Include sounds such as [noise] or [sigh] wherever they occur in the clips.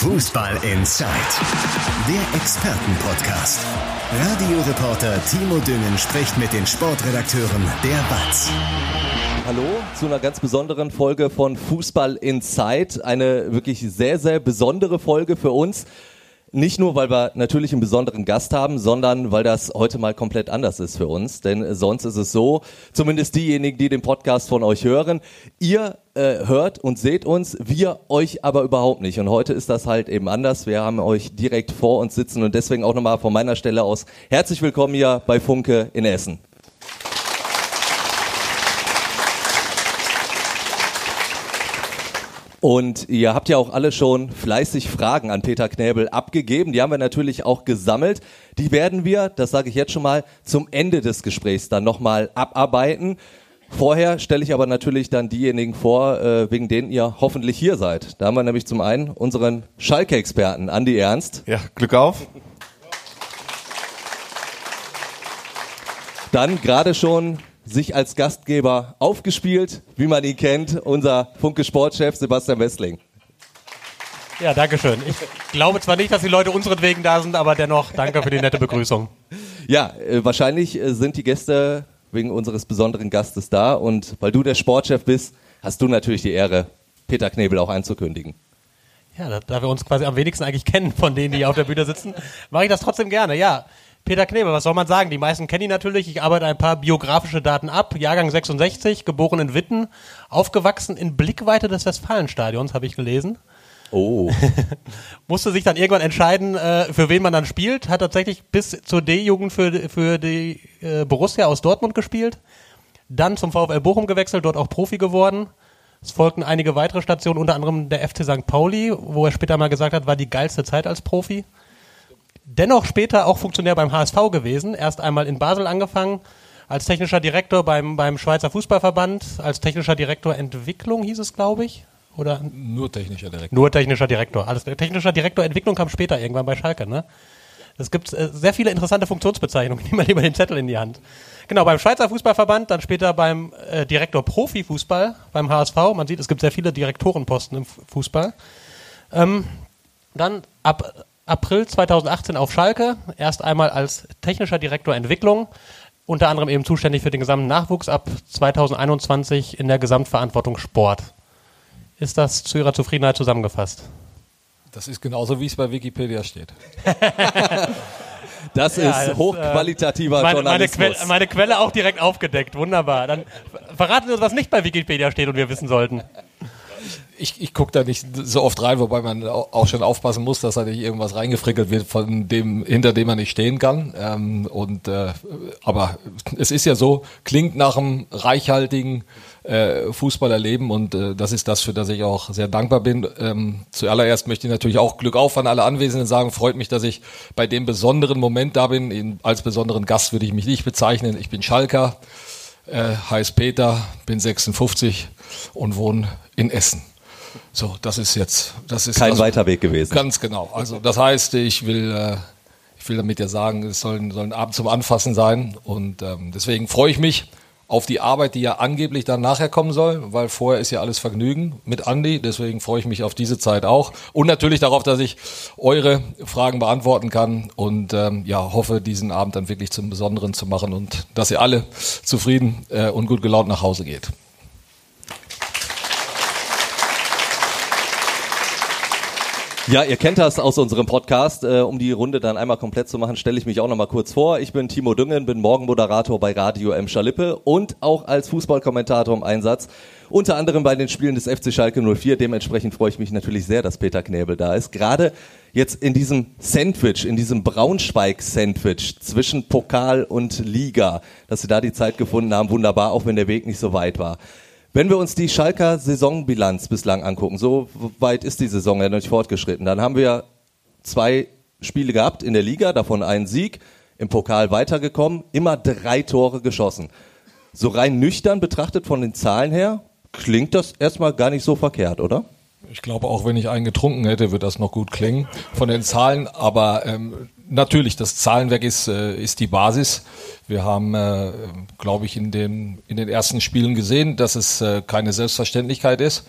Fußball Inside, der Expertenpodcast. Radioreporter Timo Düngen spricht mit den Sportredakteuren der BATS. Hallo zu einer ganz besonderen Folge von Fußball Inside. Eine wirklich sehr, sehr besondere Folge für uns. Nicht nur, weil wir natürlich einen besonderen Gast haben, sondern weil das heute mal komplett anders ist für uns. Denn sonst ist es so, zumindest diejenigen, die den Podcast von euch hören, ihr äh, hört und seht uns, wir euch aber überhaupt nicht. Und heute ist das halt eben anders. Wir haben euch direkt vor uns sitzen und deswegen auch nochmal von meiner Stelle aus herzlich willkommen hier bei Funke in Essen. Und ihr habt ja auch alle schon fleißig Fragen an Peter Knäbel abgegeben. Die haben wir natürlich auch gesammelt. Die werden wir, das sage ich jetzt schon mal, zum Ende des Gesprächs dann nochmal abarbeiten. Vorher stelle ich aber natürlich dann diejenigen vor, äh, wegen denen ihr hoffentlich hier seid. Da haben wir nämlich zum einen unseren Schalke-Experten, Andi Ernst. Ja, Glück auf. Dann gerade schon sich als Gastgeber aufgespielt, wie man ihn kennt, unser Funke Sportchef Sebastian Westling. Ja, danke schön. Ich glaube zwar nicht, dass die Leute unseretwegen da sind, aber dennoch danke für die nette Begrüßung. [laughs] Ja, äh, wahrscheinlich äh, sind die Gäste wegen unseres besonderen Gastes da und weil du der Sportchef bist, hast du natürlich die Ehre, Peter Knebel auch einzukündigen. Ja, da, wir uns quasi am wenigsten eigentlich kennen von denen, die auf der Bühne sitzen, mache ich das trotzdem gerne. Ja, Peter Knebel, was soll man sagen? Die meisten kennen ihn natürlich. Ich arbeite ein paar biografische Daten ab. Jahrgang 66, geboren in Witten, aufgewachsen in Blickweite des Westfalenstadions, habe ich gelesen. Oh. [laughs] Musste sich dann irgendwann entscheiden, äh, für wen man dann spielt. Hat tatsächlich bis zur D-Jugend für, für die äh, Borussia aus Dortmund gespielt. Dann zum VfL Bochum gewechselt, dort auch Profi geworden. Es folgten einige weitere Stationen, unter anderem der FC St. Pauli, wo er später mal gesagt hat, war die geilste Zeit als Profi. Dennoch später auch Funktionär beim HSV gewesen. Erst einmal in Basel angefangen, als technischer Direktor beim, beim Schweizer Fußballverband, als technischer Direktor Entwicklung hieß es, glaube ich. Oder? Nur technischer Direktor. Nur technischer Direktor. Alles, technischer Direktor Entwicklung kam später irgendwann bei Schalke, ne? Es gibt äh, sehr viele interessante Funktionsbezeichnungen. [laughs] Nimm mal lieber den Zettel in die Hand. Genau, beim Schweizer Fußballverband, dann später beim äh, Direktor Profifußball beim HSV. Man sieht, es gibt sehr viele Direktorenposten im Fußball. Ähm, dann ab April 2018 auf Schalke, erst einmal als technischer Direktor Entwicklung, unter anderem eben zuständig für den gesamten Nachwuchs, ab 2021 in der Gesamtverantwortung Sport. Ist das zu Ihrer Zufriedenheit zusammengefasst? Das ist genauso, wie es bei Wikipedia steht. [laughs] das ja, ist das, hochqualitativer meine, Journalismus. Meine Quelle, meine Quelle auch direkt aufgedeckt. Wunderbar. Dann verraten Sie uns, was nicht bei Wikipedia steht und wir wissen sollten ich, ich gucke da nicht so oft rein, wobei man auch schon aufpassen muss, dass da nicht irgendwas reingefrickelt wird, von dem, hinter dem man nicht stehen kann. Ähm, und äh, aber es ist ja so, klingt nach einem reichhaltigen äh, Fußballerleben und äh, das ist das, für das ich auch sehr dankbar bin. Ähm, zuallererst möchte ich natürlich auch Glück auf an alle Anwesenden sagen. Freut mich, dass ich bei dem besonderen Moment da bin. In, als besonderen Gast würde ich mich nicht bezeichnen. Ich bin Schalker, äh, heiß Peter, bin 56 und wohne in Essen. So, das ist jetzt, das ist kein also, weiter Weg gewesen. Ganz genau. Also das heißt, ich will, äh, ich will damit ja sagen, es soll, soll ein Abend zum Anfassen sein und ähm, deswegen freue ich mich auf die Arbeit, die ja angeblich dann nachher kommen soll, weil vorher ist ja alles Vergnügen mit Andi. Deswegen freue ich mich auf diese Zeit auch und natürlich darauf, dass ich eure Fragen beantworten kann und ähm, ja hoffe, diesen Abend dann wirklich zum Besonderen zu machen und dass ihr alle zufrieden äh, und gut gelaunt nach Hause geht. Ja, ihr kennt das aus unserem Podcast. Äh, um die Runde dann einmal komplett zu machen, stelle ich mich auch noch mal kurz vor. Ich bin Timo Düngen, bin Morgenmoderator bei Radio M. Schalippe und auch als Fußballkommentator im Einsatz. Unter anderem bei den Spielen des FC Schalke 04. Dementsprechend freue ich mich natürlich sehr, dass Peter Knäbel da ist. Gerade jetzt in diesem Sandwich, in diesem Braunschweig-Sandwich zwischen Pokal und Liga, dass Sie da die Zeit gefunden haben. Wunderbar, auch wenn der Weg nicht so weit war. Wenn wir uns die Schalker Saisonbilanz bislang angucken, so weit ist die Saison ja noch nicht fortgeschritten, dann haben wir zwei Spiele gehabt in der Liga, davon einen Sieg, im Pokal weitergekommen, immer drei Tore geschossen. So rein nüchtern betrachtet von den Zahlen her, klingt das erstmal gar nicht so verkehrt, oder? Ich glaube, auch wenn ich einen getrunken hätte, wird das noch gut klingen von den Zahlen. Aber ähm, natürlich, das Zahlenwerk ist, äh, ist die Basis. Wir haben, äh, glaube ich, in den, in den ersten Spielen gesehen, dass es äh, keine Selbstverständlichkeit ist,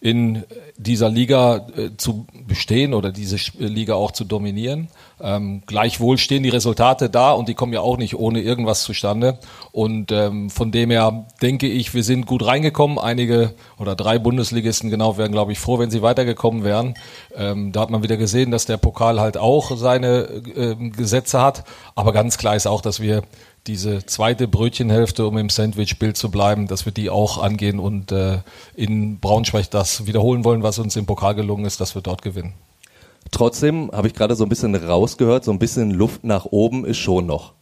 in dieser Liga zu bestehen oder diese Liga auch zu dominieren. Ähm, gleichwohl stehen die Resultate da und die kommen ja auch nicht ohne irgendwas zustande. Und ähm, von dem her denke ich, wir sind gut reingekommen. Einige oder drei Bundesligisten genau wären, glaube ich, froh, wenn sie weitergekommen wären. Ähm, da hat man wieder gesehen, dass der Pokal halt auch seine äh, Gesetze hat. Aber ganz klar ist auch, dass wir diese zweite Brötchenhälfte, um im Sandwich-Bild zu bleiben, dass wir die auch angehen und äh, in Braunschweig das wiederholen wollen, was uns im Pokal gelungen ist, dass wir dort gewinnen. Trotzdem habe ich gerade so ein bisschen rausgehört, so ein bisschen Luft nach oben ist schon noch.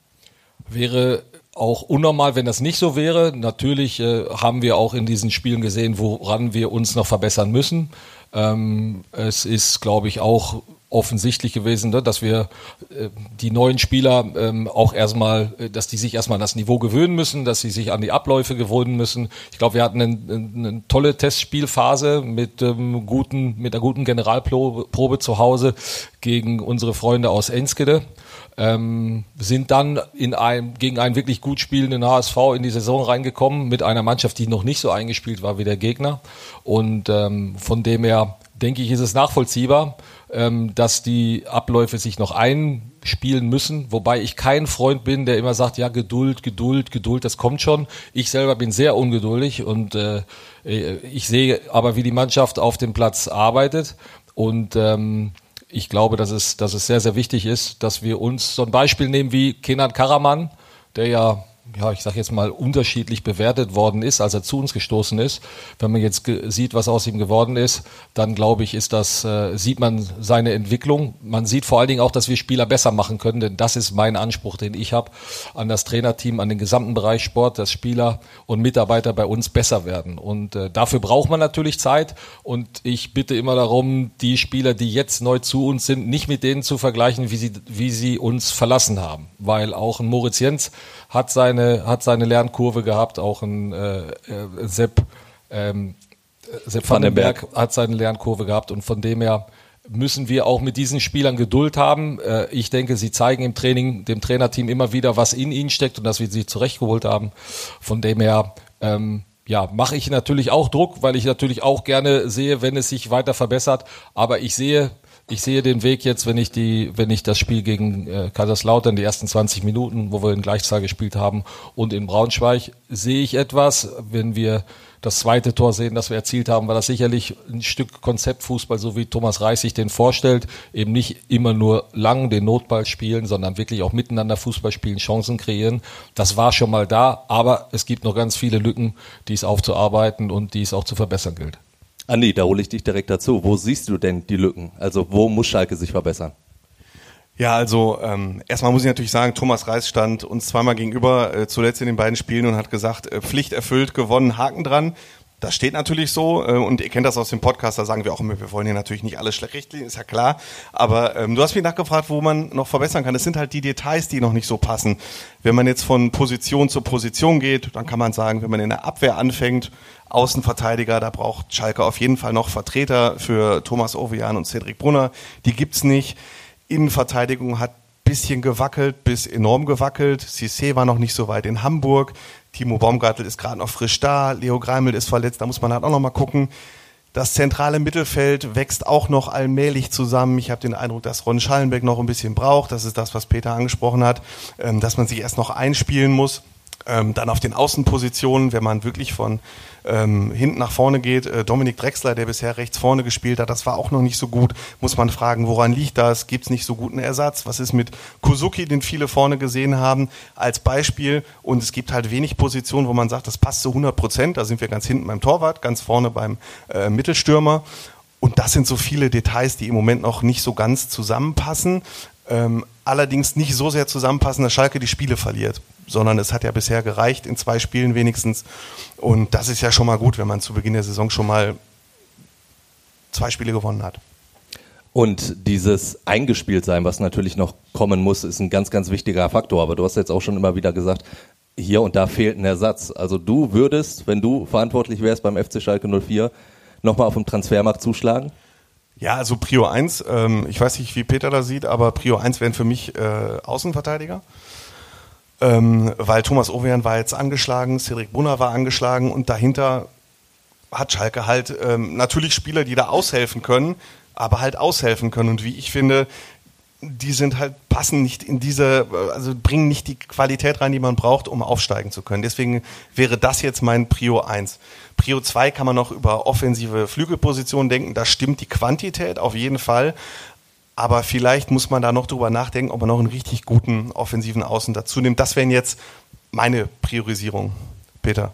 Wäre auch unnormal, wenn das nicht so wäre. Natürlich äh, haben wir auch in diesen Spielen gesehen, woran wir uns noch verbessern müssen. Ähm, es ist, glaube ich, auch offensichtlich gewesen, ne, dass wir äh, die neuen Spieler ähm, auch erstmal, äh, dass die sich erstmal an das Niveau gewöhnen müssen, dass sie sich an die Abläufe gewöhnen müssen. Ich glaube, wir hatten eine, eine tolle Testspielphase mit ähm, guten, mit einer guten Generalprobe zu Hause gegen unsere Freunde aus Enskede. Ähm, sind dann in einem, gegen einen wirklich gut spielenden HSV in die Saison reingekommen mit einer Mannschaft, die noch nicht so eingespielt war wie der Gegner. Und ähm, von dem her denke ich, ist es nachvollziehbar, ähm, dass die Abläufe sich noch einspielen müssen, wobei ich kein Freund bin, der immer sagt, ja, Geduld, Geduld, Geduld, das kommt schon. Ich selber bin sehr ungeduldig und äh, ich sehe aber, wie die Mannschaft auf dem Platz arbeitet und ähm, ich glaube, dass es, dass es sehr, sehr wichtig ist, dass wir uns so ein Beispiel nehmen wie Kenan Karaman, der ja ja, ich sage jetzt mal, unterschiedlich bewertet worden ist, als er zu uns gestoßen ist. Wenn man jetzt sieht, was aus ihm geworden ist, dann glaube ich, ist das, äh, sieht man seine Entwicklung. Man sieht vor allen Dingen auch, dass wir Spieler besser machen können, denn das ist mein Anspruch, den ich habe an das Trainerteam, an den gesamten Bereich Sport, dass Spieler und Mitarbeiter bei uns besser werden. Und äh, dafür braucht man natürlich Zeit. Und ich bitte immer darum, die Spieler, die jetzt neu zu uns sind, nicht mit denen zu vergleichen, wie sie, wie sie uns verlassen haben. Weil auch ein Moritz Jens hat seine, hat seine Lernkurve gehabt, auch ein äh, äh, Sepp, ähm, Sepp Van den Berg hat seine Lernkurve gehabt und von dem her müssen wir auch mit diesen Spielern Geduld haben. Äh, ich denke, sie zeigen im Training dem Trainerteam immer wieder, was in ihnen steckt und dass wir sie zurechtgeholt haben. Von dem her ähm, ja, mache ich natürlich auch Druck, weil ich natürlich auch gerne sehe, wenn es sich weiter verbessert. Aber ich sehe ich sehe den Weg jetzt, wenn ich die, wenn ich das Spiel gegen äh, Kaiserslautern, die ersten 20 Minuten, wo wir in Gleichzahl gespielt haben, und in Braunschweig, sehe ich etwas. Wenn wir das zweite Tor sehen, das wir erzielt haben, war das sicherlich ein Stück Konzeptfußball, so wie Thomas Reis sich den vorstellt. Eben nicht immer nur lang den Notball spielen, sondern wirklich auch miteinander Fußball spielen, Chancen kreieren. Das war schon mal da, aber es gibt noch ganz viele Lücken, die es aufzuarbeiten und die es auch zu verbessern gilt. Andi, da hole ich dich direkt dazu. Wo siehst du denn die Lücken? Also wo muss Schalke sich verbessern? Ja, also ähm, erstmal muss ich natürlich sagen, Thomas Reis stand uns zweimal gegenüber, äh, zuletzt in den beiden Spielen und hat gesagt, äh, Pflicht erfüllt, gewonnen, Haken dran. Das steht natürlich so äh, und ihr kennt das aus dem Podcast, da sagen wir auch immer, wir wollen hier natürlich nicht alles schlecht liegen, ist ja klar. Aber ähm, du hast mich nachgefragt, wo man noch verbessern kann. Es sind halt die Details, die noch nicht so passen. Wenn man jetzt von Position zu Position geht, dann kann man sagen, wenn man in der Abwehr anfängt, Außenverteidiger, da braucht Schalke auf jeden Fall noch Vertreter für Thomas Ovian und Cedric Brunner. Die gibt's nicht. Innenverteidigung hat bisschen gewackelt, bis enorm gewackelt. Cissé war noch nicht so weit in Hamburg. Timo Baumgartel ist gerade noch frisch da. Leo Greimel ist verletzt. Da muss man halt auch noch mal gucken. Das zentrale Mittelfeld wächst auch noch allmählich zusammen. Ich habe den Eindruck, dass Ron Schallenbeck noch ein bisschen braucht. Das ist das, was Peter angesprochen hat, ähm, dass man sich erst noch einspielen muss. Ähm, dann auf den Außenpositionen, wenn man wirklich von ähm, hinten nach vorne geht. Äh, Dominik Drexler, der bisher rechts vorne gespielt hat, das war auch noch nicht so gut. Muss man fragen, woran liegt das? Gibt es nicht so guten Ersatz? Was ist mit Kuzuki, den viele vorne gesehen haben, als Beispiel? Und es gibt halt wenig Positionen, wo man sagt, das passt zu 100 Prozent. Da sind wir ganz hinten beim Torwart, ganz vorne beim äh, Mittelstürmer. Und das sind so viele Details, die im Moment noch nicht so ganz zusammenpassen. Ähm, allerdings nicht so sehr zusammenpassen, dass Schalke die Spiele verliert sondern es hat ja bisher gereicht in zwei Spielen wenigstens. Und das ist ja schon mal gut, wenn man zu Beginn der Saison schon mal zwei Spiele gewonnen hat. Und dieses Eingespieltsein, was natürlich noch kommen muss, ist ein ganz, ganz wichtiger Faktor. Aber du hast jetzt auch schon immer wieder gesagt, hier und da fehlt ein Ersatz. Also du würdest, wenn du verantwortlich wärst beim FC Schalke 04, nochmal auf dem Transfermarkt zuschlagen? Ja, also Prio 1, ähm, ich weiß nicht, wie Peter da sieht, aber Prio 1 wären für mich äh, Außenverteidiger. Ähm, weil Thomas Ovejan war jetzt angeschlagen, Cedric Brunner war angeschlagen und dahinter hat Schalke halt ähm, natürlich Spieler, die da aushelfen können, aber halt aushelfen können. Und wie ich finde, die sind halt, passen nicht in diese, also bringen nicht die Qualität rein, die man braucht, um aufsteigen zu können. Deswegen wäre das jetzt mein Prio 1. Prio 2 kann man noch über offensive Flügelpositionen denken. Da stimmt die Quantität auf jeden Fall. Aber vielleicht muss man da noch drüber nachdenken, ob man noch einen richtig guten offensiven Außen dazu nimmt. Das wären jetzt meine Priorisierungen. Peter.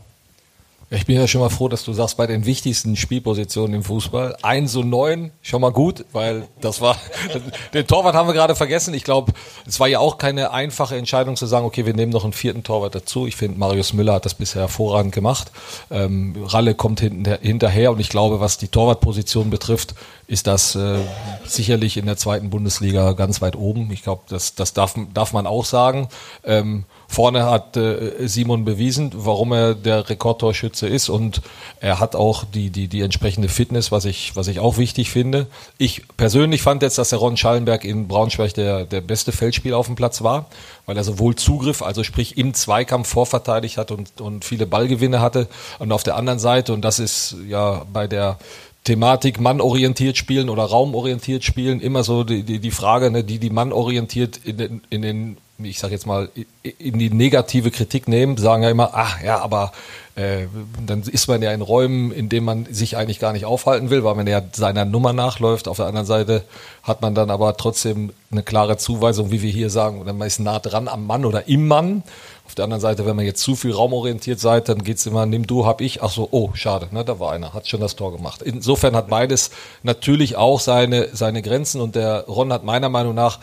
Ich bin ja schon mal froh, dass du sagst, bei den wichtigsten Spielpositionen im Fußball, 1 und 9, schon mal gut, weil das war, [laughs] den Torwart haben wir gerade vergessen. Ich glaube, es war ja auch keine einfache Entscheidung zu sagen, okay, wir nehmen noch einen vierten Torwart dazu. Ich finde, Marius Müller hat das bisher hervorragend gemacht. Ähm, Ralle kommt hinterher und ich glaube, was die Torwartposition betrifft, ist das äh, sicherlich in der zweiten Bundesliga ganz weit oben. Ich glaube, das, das darf, darf man auch sagen. Ähm, Vorne hat äh, Simon bewiesen, warum er der Rekordtorschütze ist und er hat auch die, die, die entsprechende Fitness, was ich, was ich auch wichtig finde. Ich persönlich fand jetzt, dass der Ron Schallenberg in Braunschweig der, der beste Feldspieler auf dem Platz war, weil er sowohl Zugriff, also sprich im Zweikampf vorverteidigt hat und, und viele Ballgewinne hatte und auf der anderen Seite, und das ist ja bei der Thematik mannorientiert spielen oder raumorientiert spielen, immer so die, die, die Frage, ne, die die mannorientiert in den, in den ich sage jetzt mal, in die negative Kritik nehmen, sagen ja immer, ach ja, aber äh, dann ist man ja in Räumen, in denen man sich eigentlich gar nicht aufhalten will, weil man ja seiner Nummer nachläuft. Auf der anderen Seite hat man dann aber trotzdem eine klare Zuweisung, wie wir hier sagen, man ist nah dran am Mann oder im Mann. Auf der anderen Seite, wenn man jetzt zu viel raumorientiert seid, dann geht's immer, nimm du, hab ich. Ach so, oh, schade, ne, da war einer, hat schon das Tor gemacht. Insofern hat beides natürlich auch seine, seine Grenzen und der Ron hat meiner Meinung nach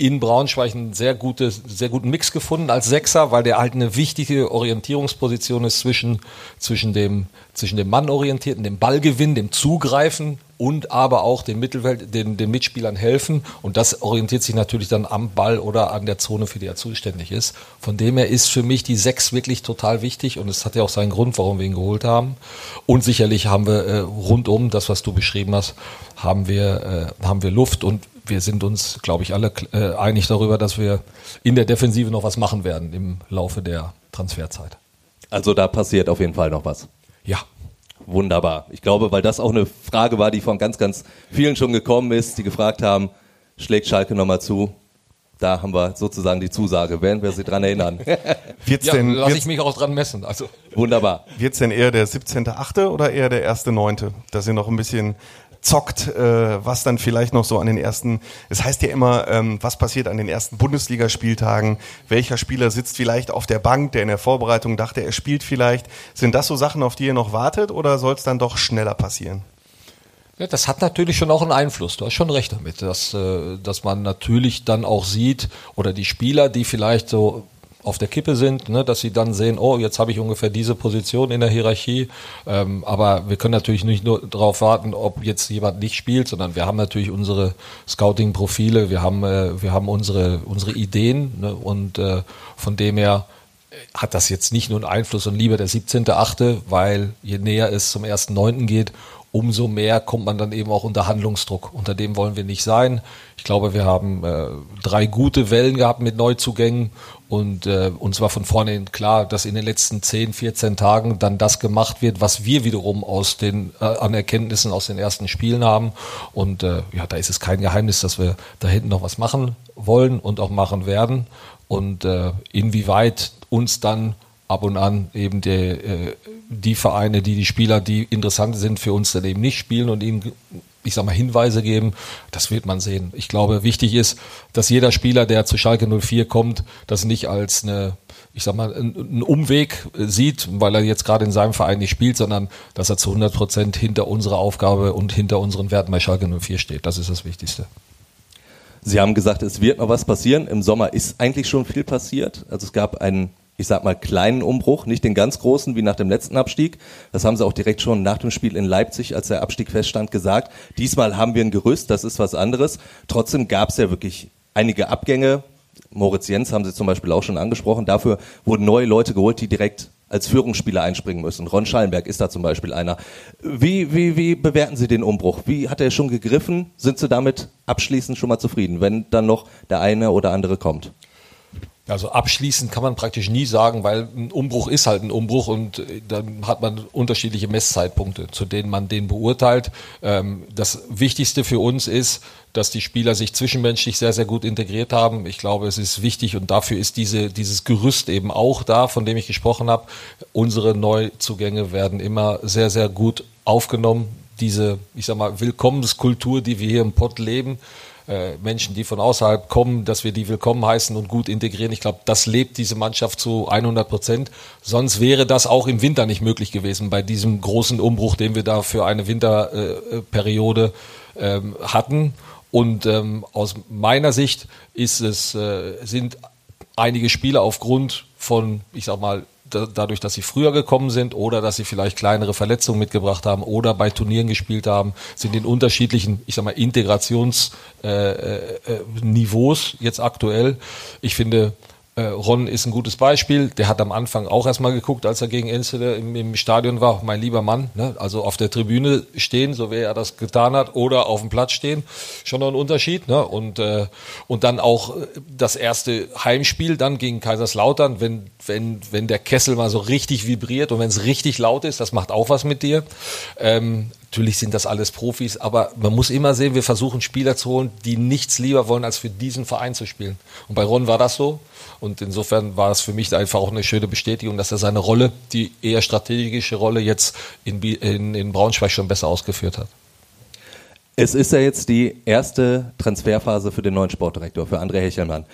in Braunschweig einen sehr, gute, sehr guten Mix gefunden als Sechser, weil der halt eine wichtige Orientierungsposition ist zwischen, zwischen dem, zwischen dem Mannorientierten, dem Ballgewinn, dem Zugreifen und aber auch dem Mittelfeld, den, den Mitspielern helfen. Und das orientiert sich natürlich dann am Ball oder an der Zone, für die er zuständig ist. Von dem her ist für mich die Sechs wirklich total wichtig und es hat ja auch seinen Grund, warum wir ihn geholt haben. Und sicherlich haben wir äh, rundum, das was du beschrieben hast, haben wir, äh, haben wir Luft und wir sind uns, glaube ich, alle äh, einig darüber, dass wir in der Defensive noch was machen werden im Laufe der Transferzeit. Also da passiert auf jeden Fall noch was. Ja. Wunderbar. Ich glaube, weil das auch eine Frage war, die von ganz, ganz vielen schon gekommen ist, die gefragt haben, schlägt Schalke nochmal zu? Da haben wir sozusagen die Zusage. Werden wir Sie dran erinnern? wird's [laughs] ja, denn, lass ich mich auch dran messen. Also. Wunderbar. Wird es denn eher der 17.8. oder eher der 1.9., dass Sie noch ein bisschen zockt, äh, was dann vielleicht noch so an den ersten, es heißt ja immer, ähm, was passiert an den ersten Bundesligaspieltagen, welcher Spieler sitzt vielleicht auf der Bank, der in der Vorbereitung dachte, er spielt vielleicht. Sind das so Sachen, auf die ihr noch wartet oder soll es dann doch schneller passieren? Ja, das hat natürlich schon auch einen Einfluss. Du hast schon recht damit, dass, äh, dass man natürlich dann auch sieht oder die Spieler, die vielleicht so auf der Kippe sind, ne, dass sie dann sehen, oh, jetzt habe ich ungefähr diese Position in der Hierarchie. Ähm, aber wir können natürlich nicht nur darauf warten, ob jetzt jemand nicht spielt, sondern wir haben natürlich unsere Scouting-Profile, wir haben, äh, wir haben unsere, unsere Ideen ne, und äh, von dem her hat das jetzt nicht nur einen Einfluss und lieber der 17.8., weil je näher es zum 1.9. geht, umso mehr kommt man dann eben auch unter Handlungsdruck. Unter dem wollen wir nicht sein. Ich glaube, wir haben äh, drei gute Wellen gehabt mit Neuzugängen und äh, uns war von vornherein klar, dass in den letzten 10, 14 Tagen dann das gemacht wird, was wir wiederum aus den äh, an Erkenntnissen aus den ersten Spielen haben. Und äh, ja, da ist es kein Geheimnis, dass wir da hinten noch was machen wollen und auch machen werden. Und äh, inwieweit uns dann ab und an eben die, äh, die Vereine, die die Spieler, die interessant sind für uns, dann eben nicht spielen und ihnen, ich sag mal, Hinweise geben. Das wird man sehen. Ich glaube, wichtig ist, dass jeder Spieler, der zu Schalke 04 kommt, das nicht als eine ich sag mal, einen Umweg sieht, weil er jetzt gerade in seinem Verein nicht spielt, sondern dass er zu 100 Prozent hinter unserer Aufgabe und hinter unseren Werten bei Schalke 04 steht. Das ist das Wichtigste. Sie haben gesagt, es wird noch was passieren. Im Sommer ist eigentlich schon viel passiert. Also es gab einen ich sag mal, kleinen Umbruch, nicht den ganz großen wie nach dem letzten Abstieg. Das haben sie auch direkt schon nach dem Spiel in Leipzig, als der Abstieg feststand, gesagt. Diesmal haben wir ein Gerüst, das ist was anderes. Trotzdem gab es ja wirklich einige Abgänge. Moritz Jens haben sie zum Beispiel auch schon angesprochen. Dafür wurden neue Leute geholt, die direkt als Führungsspieler einspringen müssen. Ron Schallenberg ist da zum Beispiel einer. Wie, wie, wie bewerten Sie den Umbruch? Wie hat er schon gegriffen? Sind Sie damit abschließend schon mal zufrieden, wenn dann noch der eine oder andere kommt? Also abschließend kann man praktisch nie sagen, weil ein Umbruch ist halt ein Umbruch und äh, dann hat man unterschiedliche Messzeitpunkte, zu denen man den beurteilt. Ähm, das Wichtigste für uns ist, dass die Spieler sich zwischenmenschlich sehr, sehr gut integriert haben. Ich glaube, es ist wichtig und dafür ist diese, dieses Gerüst eben auch da, von dem ich gesprochen habe. Unsere Neuzugänge werden immer sehr, sehr gut aufgenommen. Diese, ich sag mal, Willkommenskultur, die wir hier im Pott leben, äh, Menschen, die von außerhalb kommen, dass wir die willkommen heißen und gut integrieren. Ich glaube, das lebt diese Mannschaft zu 100 Prozent. Sonst wäre das auch im Winter nicht möglich gewesen bei diesem großen Umbruch, den wir da für eine Winterperiode äh, hatten. Und ähm, aus meiner Sicht ist es, äh, sind einige Spieler aufgrund von, ich sag mal, dadurch, dass sie früher gekommen sind oder dass sie vielleicht kleinere Verletzungen mitgebracht haben oder bei Turnieren gespielt haben, sind in unterschiedlichen, ich sag mal, Integrationsniveaus äh, äh, jetzt aktuell. Ich finde, äh, Ron ist ein gutes Beispiel. Der hat am Anfang auch erstmal geguckt, als er gegen Enschede im, im Stadion war. Mein lieber Mann, ne? also auf der Tribüne stehen, so wie er das getan hat, oder auf dem Platz stehen, schon noch ein Unterschied. Ne? Und, äh, und dann auch das erste Heimspiel dann gegen Kaiserslautern, wenn, wenn, wenn der Kessel mal so richtig vibriert und wenn es richtig laut ist, das macht auch was mit dir. Ähm, Natürlich sind das alles Profis, aber man muss immer sehen, wir versuchen Spieler zu holen, die nichts lieber wollen, als für diesen Verein zu spielen. Und bei Ron war das so. Und insofern war es für mich einfach auch eine schöne Bestätigung, dass er seine Rolle, die eher strategische Rolle, jetzt in, in, in Braunschweig schon besser ausgeführt hat. Es ist ja jetzt die erste Transferphase für den neuen Sportdirektor, für André Hechelmann.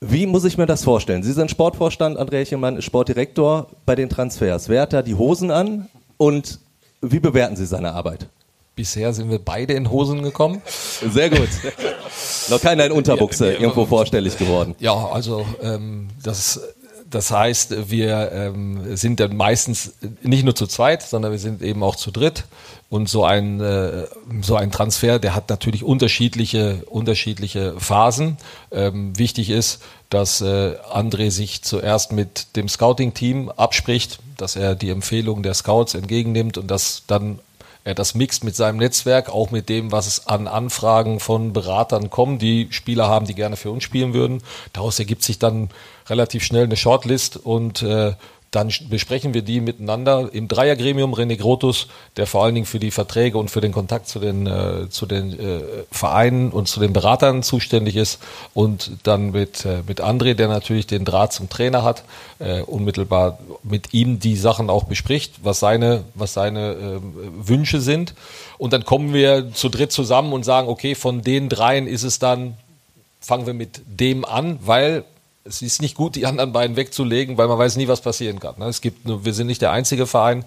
Wie muss ich mir das vorstellen? Sie sind Sportvorstand, André Hechelmann ist Sportdirektor bei den Transfers. Wer hat da die Hosen an und wie bewerten Sie seine Arbeit? Bisher sind wir beide in Hosen gekommen. Sehr gut. Noch keiner in Unterbuchse irgendwo vorstellig geworden. Ja, also ähm, das, das heißt, wir ähm, sind dann meistens nicht nur zu zweit, sondern wir sind eben auch zu dritt. Und so ein, äh, so ein Transfer, der hat natürlich unterschiedliche, unterschiedliche Phasen. Ähm, wichtig ist, dass äh, André sich zuerst mit dem Scouting-Team abspricht, dass er die Empfehlungen der Scouts entgegennimmt und dass dann das mixt mit seinem Netzwerk, auch mit dem, was es an Anfragen von Beratern kommen, die Spieler haben, die gerne für uns spielen würden. Daraus ergibt sich dann relativ schnell eine Shortlist und äh, dann besprechen wir die miteinander im Dreiergremium. René Grotus, der vor allen Dingen für die Verträge und für den Kontakt zu den, äh, zu den äh, Vereinen und zu den Beratern zuständig ist. Und dann mit, äh, mit André, der natürlich den Draht zum Trainer hat, äh, unmittelbar mit ihm die Sachen auch bespricht, was seine, was seine äh, Wünsche sind. Und dann kommen wir zu dritt zusammen und sagen, okay, von den dreien ist es dann, fangen wir mit dem an, weil es ist nicht gut, die anderen beiden wegzulegen, weil man weiß nie, was passieren kann. Ne? Es gibt, wir sind nicht der einzige Verein,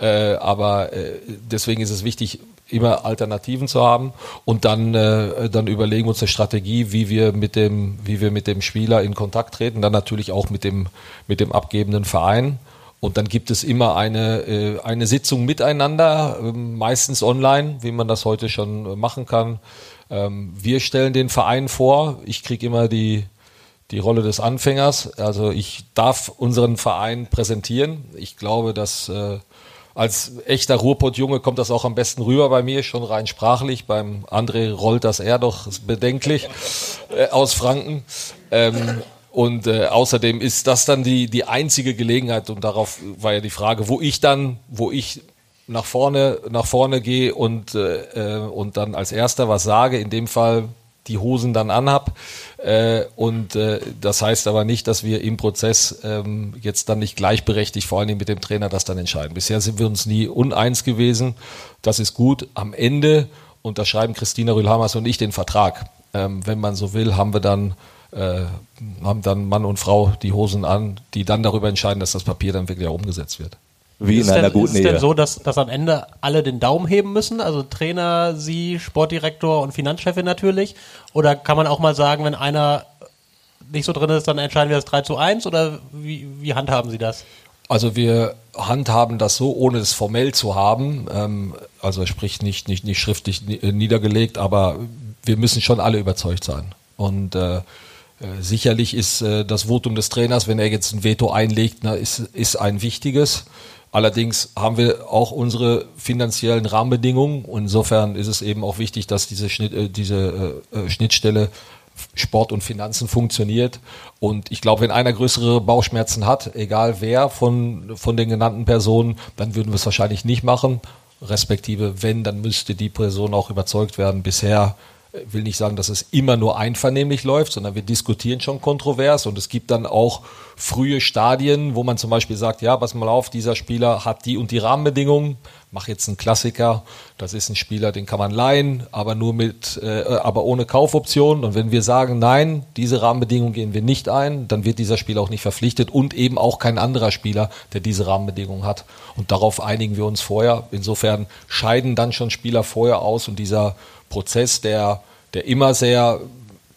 äh, aber äh, deswegen ist es wichtig, immer Alternativen zu haben und dann, äh, dann überlegen wir uns eine Strategie, wie wir mit dem, wie wir mit dem Spieler in Kontakt treten, dann natürlich auch mit dem, mit dem abgebenden Verein. Und dann gibt es immer eine, äh, eine Sitzung miteinander, äh, meistens online, wie man das heute schon machen kann. Ähm, wir stellen den Verein vor. Ich kriege immer die, die Rolle des Anfängers. Also ich darf unseren Verein präsentieren. Ich glaube, dass äh, als echter Ruhrpott-Junge kommt das auch am besten rüber bei mir, schon rein sprachlich. Beim André rollt das eher doch bedenklich äh, aus Franken. Ähm, und äh, außerdem ist das dann die, die einzige Gelegenheit, und darauf war ja die Frage, wo ich dann, wo ich nach vorne, nach vorne gehe und, äh, äh und dann als erster was sage, in dem Fall die Hosen dann anhab. Äh, und äh, das heißt aber nicht, dass wir im Prozess ähm, jetzt dann nicht gleichberechtigt, vor allen Dingen mit dem Trainer, das dann entscheiden. Bisher sind wir uns nie uneins gewesen. Das ist gut. Am Ende unterschreiben Christina Rühlhamers und ich den Vertrag. Ähm, wenn man so will, haben wir dann äh, haben dann Mann und Frau die Hosen an, die dann darüber entscheiden, dass das Papier dann wirklich auch umgesetzt wird. Wie in einer denn, guten. Ist es denn so, dass, dass am Ende alle den Daumen heben müssen? Also Trainer, Sie, Sportdirektor und Finanzchefin natürlich? Oder kann man auch mal sagen, wenn einer nicht so drin ist, dann entscheiden wir das 3 zu 1? Oder wie, wie handhaben Sie das? Also wir handhaben das so, ohne es formell zu haben. Ähm, also sprich nicht, nicht, nicht schriftlich niedergelegt, aber wir müssen schon alle überzeugt sein. Und äh, Äh, sicherlich ist äh, das Votum des Trainers, wenn er jetzt ein Veto einlegt, na, ist, ist ein wichtiges. Allerdings haben wir auch unsere finanziellen Rahmenbedingungen. Insofern ist es eben auch wichtig, dass diese, Schnitt, äh, diese äh, äh, Schnittstelle Sport und Finanzen funktioniert. Und ich glaube, wenn einer größere Bauchschmerzen hat, egal wer von, von den genannten Personen, dann würden wir es wahrscheinlich nicht machen. Respektive, wenn, dann müsste die Person auch überzeugt werden. Bisher will nicht sagen, dass es immer nur einvernehmlich läuft, sondern wir diskutieren schon kontrovers und es gibt dann auch frühe Stadien, wo man zum Beispiel sagt, ja, pass mal auf, dieser Spieler hat die und die Rahmenbedingungen. Mach jetzt einen Klassiker. Das ist ein Spieler, den kann man leihen, aber nur mit, äh, aber ohne Kaufoption. Und wenn wir sagen, nein, diese Rahmenbedingungen gehen wir nicht ein, dann wird dieser Spieler auch nicht verpflichtet und eben auch kein anderer Spieler, der diese Rahmenbedingungen hat. Und darauf einigen wir uns vorher. Insofern scheiden dann schon Spieler vorher aus und dieser Prozess, der, der immer sehr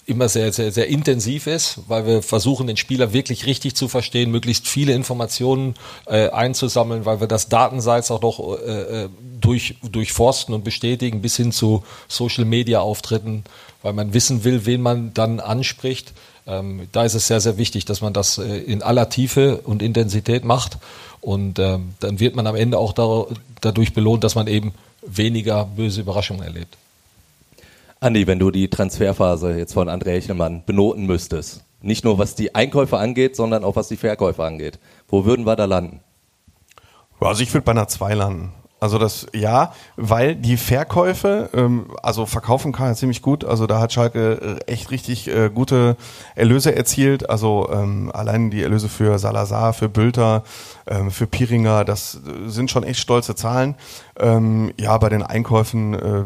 immer sehr, sehr, sehr intensiv ist, weil wir versuchen, den Spieler wirklich richtig zu verstehen, möglichst viele Informationen äh, einzusammeln, weil wir das Datenseits auch noch äh, äh, durch, durchforsten und bestätigen, bis hin zu Social-Media-Auftritten, weil man wissen will, wen man dann anspricht. Ähm, da ist es sehr, sehr wichtig, dass man das äh, in aller Tiefe und Intensität macht. Und ähm, dann wird man am Ende auch da, dadurch belohnt, dass man eben weniger böse Überraschungen erlebt. Andi, wenn du die Transferphase jetzt von André Hechelmann benoten müsstest, nicht nur was die Einkäufe angeht, sondern auch was die Verkäufe angeht, wo würden wir da landen? Also ich würde bei einer 2 landen. Also das ja, weil die Verkäufe, ähm, also verkaufen kann er ziemlich gut. Also da hat Schalke äh, echt richtig äh, gute Erlöse erzielt. Also ähm, allein die Erlöse für Salazar, für Bülter, ähm, für Piringer, das sind schon echt stolze Zahlen. Ähm, ja, bei den Einkäufen äh,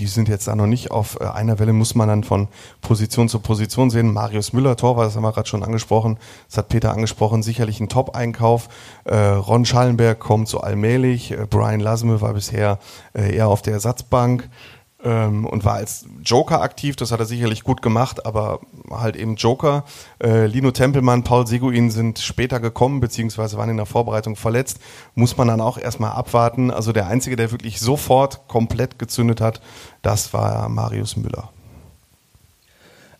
die sind jetzt da noch nicht auf äh, einer Welle, muss man dann von Position zu Position sehen. Marius Müller, Torwart, das haben wir gerade schon angesprochen, das hat Peter angesprochen, sicherlich ein Top-Einkauf. Äh, Ron Schallenberg kommt so allmählich, äh, Brian Lasme war bisher äh, eher auf der Ersatzbank ähm, und war als Joker aktiv. Das hat er sicherlich gut gemacht, aber halt eben Joker. Äh, Lino Tempelmann, Paul Seguin sind später gekommen, beziehungsweise waren in der Vorbereitung verletzt. Muss man dann auch erstmal abwarten. Also der Einzige, der wirklich sofort komplett gezündet hat, das war Marius Müller.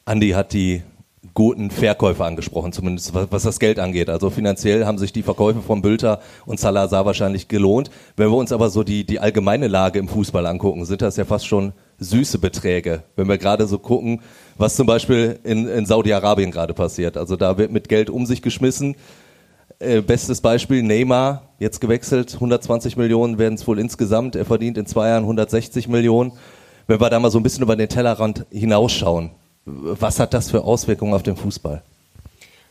Andi hat die guten Verkäufe angesprochen, zumindest was, was, das Geld angeht. Also finanziell haben sich die Verkäufe von Bülter und Salazar wahrscheinlich gelohnt. Wenn wir uns aber so die, die allgemeine Lage im Fußball angucken, sind das ja fast schon süße Beträge. Wenn wir gerade so gucken, was zum Beispiel in, in Saudi-Arabien gerade passiert. Also da wird mit Geld um sich geschmissen. Äh, bestes Beispiel Neymar, jetzt gewechselt, 120 Millionen werden es wohl insgesamt. Er verdient in zwei Jahren 160 Millionen. Wenn wir da mal so ein bisschen über den Tellerrand hinausschauen, was hat das für Auswirkungen auf den Fußball?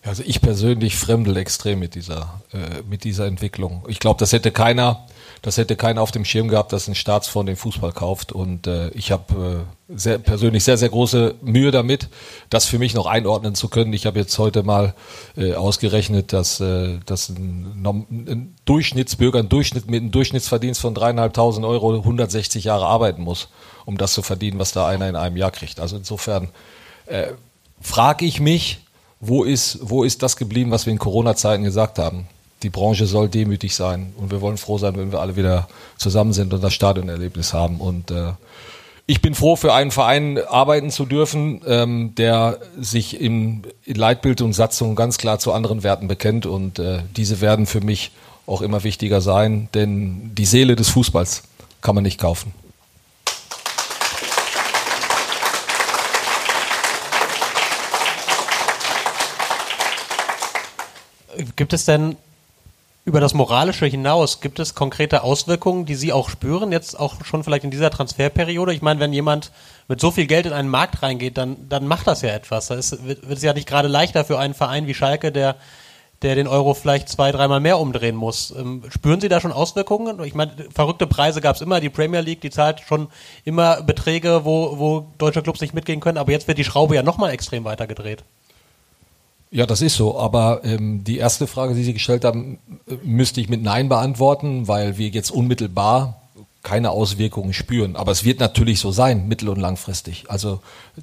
Also ich persönlich fremdel extrem mit dieser, äh, mit dieser Entwicklung. Ich glaube, das hätte keiner, das hätte keiner auf dem Schirm gehabt, dass ein Staatsfonds den Fußball kauft. Und äh, ich habe äh, sehr, persönlich sehr, sehr große Mühe damit, das für mich noch einordnen zu können. Ich habe jetzt heute mal äh, ausgerechnet, dass, äh, dass ein, ein Durchschnittsbürger ein Durchschnitt mit einem Durchschnittsverdienst von dreieinhalbtausend Euro 160 Jahre arbeiten muss, um das zu verdienen, was da einer in einem Jahr kriegt. Also insofern äh, frage ich mich, wo ist, wo ist das geblieben, was wir in Corona-Zeiten gesagt haben? Die Branche soll demütig sein und wir wollen froh sein, wenn wir alle wieder zusammen sind und das Stadionerlebnis haben. Und äh, ich bin froh, für einen Verein arbeiten zu dürfen, ähm, der sich in, Leitbild und Satzung ganz klar zu anderen Werten bekennt. Und äh, diese werden für mich auch immer wichtiger sein, denn die Seele des Fußballs kann man nicht kaufen. Gibt es denn über das Moralische hinaus, gibt es konkrete Auswirkungen, die Sie auch spüren, jetzt auch schon vielleicht in dieser Transferperiode? Ich meine, wenn jemand mit so viel Geld in einen Markt reingeht, dann, dann macht das ja etwas. Da ist, wird, es ja nicht gerade leichter für einen Verein wie Schalke, der, der den Euro vielleicht zwei, dreimal mehr umdrehen muss. Ähm, spüren Sie da schon Auswirkungen? Ich meine, verrückte Preise gab es immer. Die Premier League, die zahlt schon immer Beträge, wo, wo deutsche Clubs nicht mitgehen können. Aber jetzt wird die Schraube ja nochmal extrem weitergedreht. Ja, das ist so. Aber ähm, die erste Frage, die Sie gestellt haben, äh, müsste ich mit Nein beantworten, weil wir jetzt unmittelbar keine Auswirkungen spüren. Aber es wird natürlich so sein, mittel- und langfristig. Also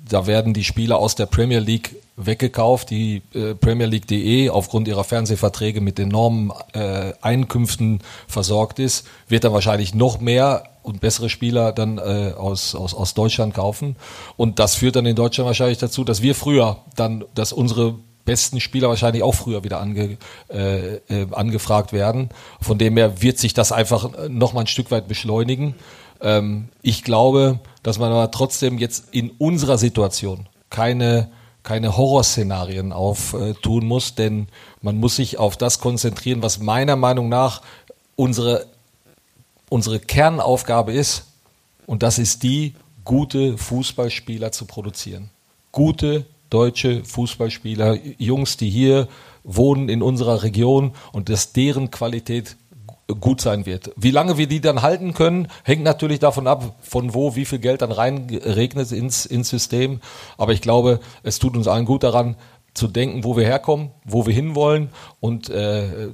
da werden die Spieler aus der Premier League weggekauft, die äh, Premier League.de aufgrund ihrer Fernsehverträge mit enormen äh, Einkünften versorgt ist, wird dann wahrscheinlich noch mehr und bessere Spieler dann äh, aus, aus, aus Deutschland kaufen. Und das führt dann in Deutschland wahrscheinlich dazu, dass wir früher dann, dass unsere besten Spieler wahrscheinlich auch früher wieder ange, äh, äh, angefragt werden. Von dem her wird sich das einfach noch mal ein Stück weit beschleunigen. Ähm, ich glaube, dass man aber trotzdem jetzt in unserer Situation keine keine Horrorszenarien auftun äh, muss, denn man muss sich auf das konzentrieren, was meiner Meinung nach unsere, unsere Kernaufgabe ist. Und das ist die, gute Fußballspieler zu produzieren. Gute deutsche Fußballspieler, Jungs, die hier wohnen in unserer Region und dass deren Qualität gut sein wird. Wie lange wir die dann halten können, hängt natürlich davon ab, von wo wie viel Geld dann reinregnet ins, ins System. Aber ich glaube, es tut uns allen gut daran, zu denken, wo wir herkommen, wo wir hinwollen und äh,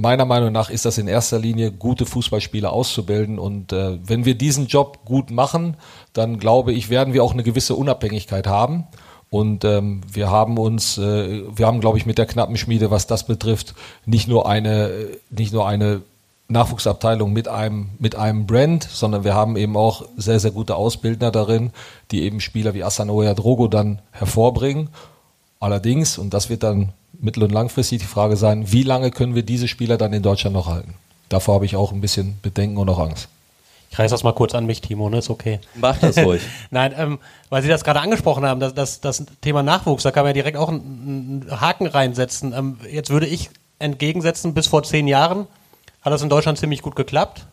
meiner Meinung nach ist das in erster Linie, gute Fußballspieler auszubilden. Und äh, wenn wir diesen Job gut machen, dann glaube ich, werden wir auch eine gewisse Unabhängigkeit haben. Und ähm, wir haben uns, äh, wir haben, glaube ich, mit der knappen Schmiede, was das betrifft, nicht nur eine, nicht nur eine Nachwuchsabteilung mit einem, mit einem Brand, sondern wir haben eben auch sehr, sehr gute Ausbildner darin, die eben Spieler wie Asanoya Drogo dann hervorbringen. Allerdings, und das wird dann mittel- und langfristig die Frage sein, wie lange können wir diese Spieler dann in Deutschland noch halten? Davor habe ich auch ein bisschen Bedenken und auch Angst. Ich reiße das mal kurz an mich, Timo, ne? Ist okay. Mach das ruhig. [laughs] Nein, ähm, weil Sie das gerade angesprochen haben, das, das, das Thema Nachwuchs, da kann man ja direkt auch einen, einen Haken reinsetzen. Ähm, jetzt würde ich entgegensetzen, bis vor zehn Jahren hat das in Deutschland ziemlich gut geklappt.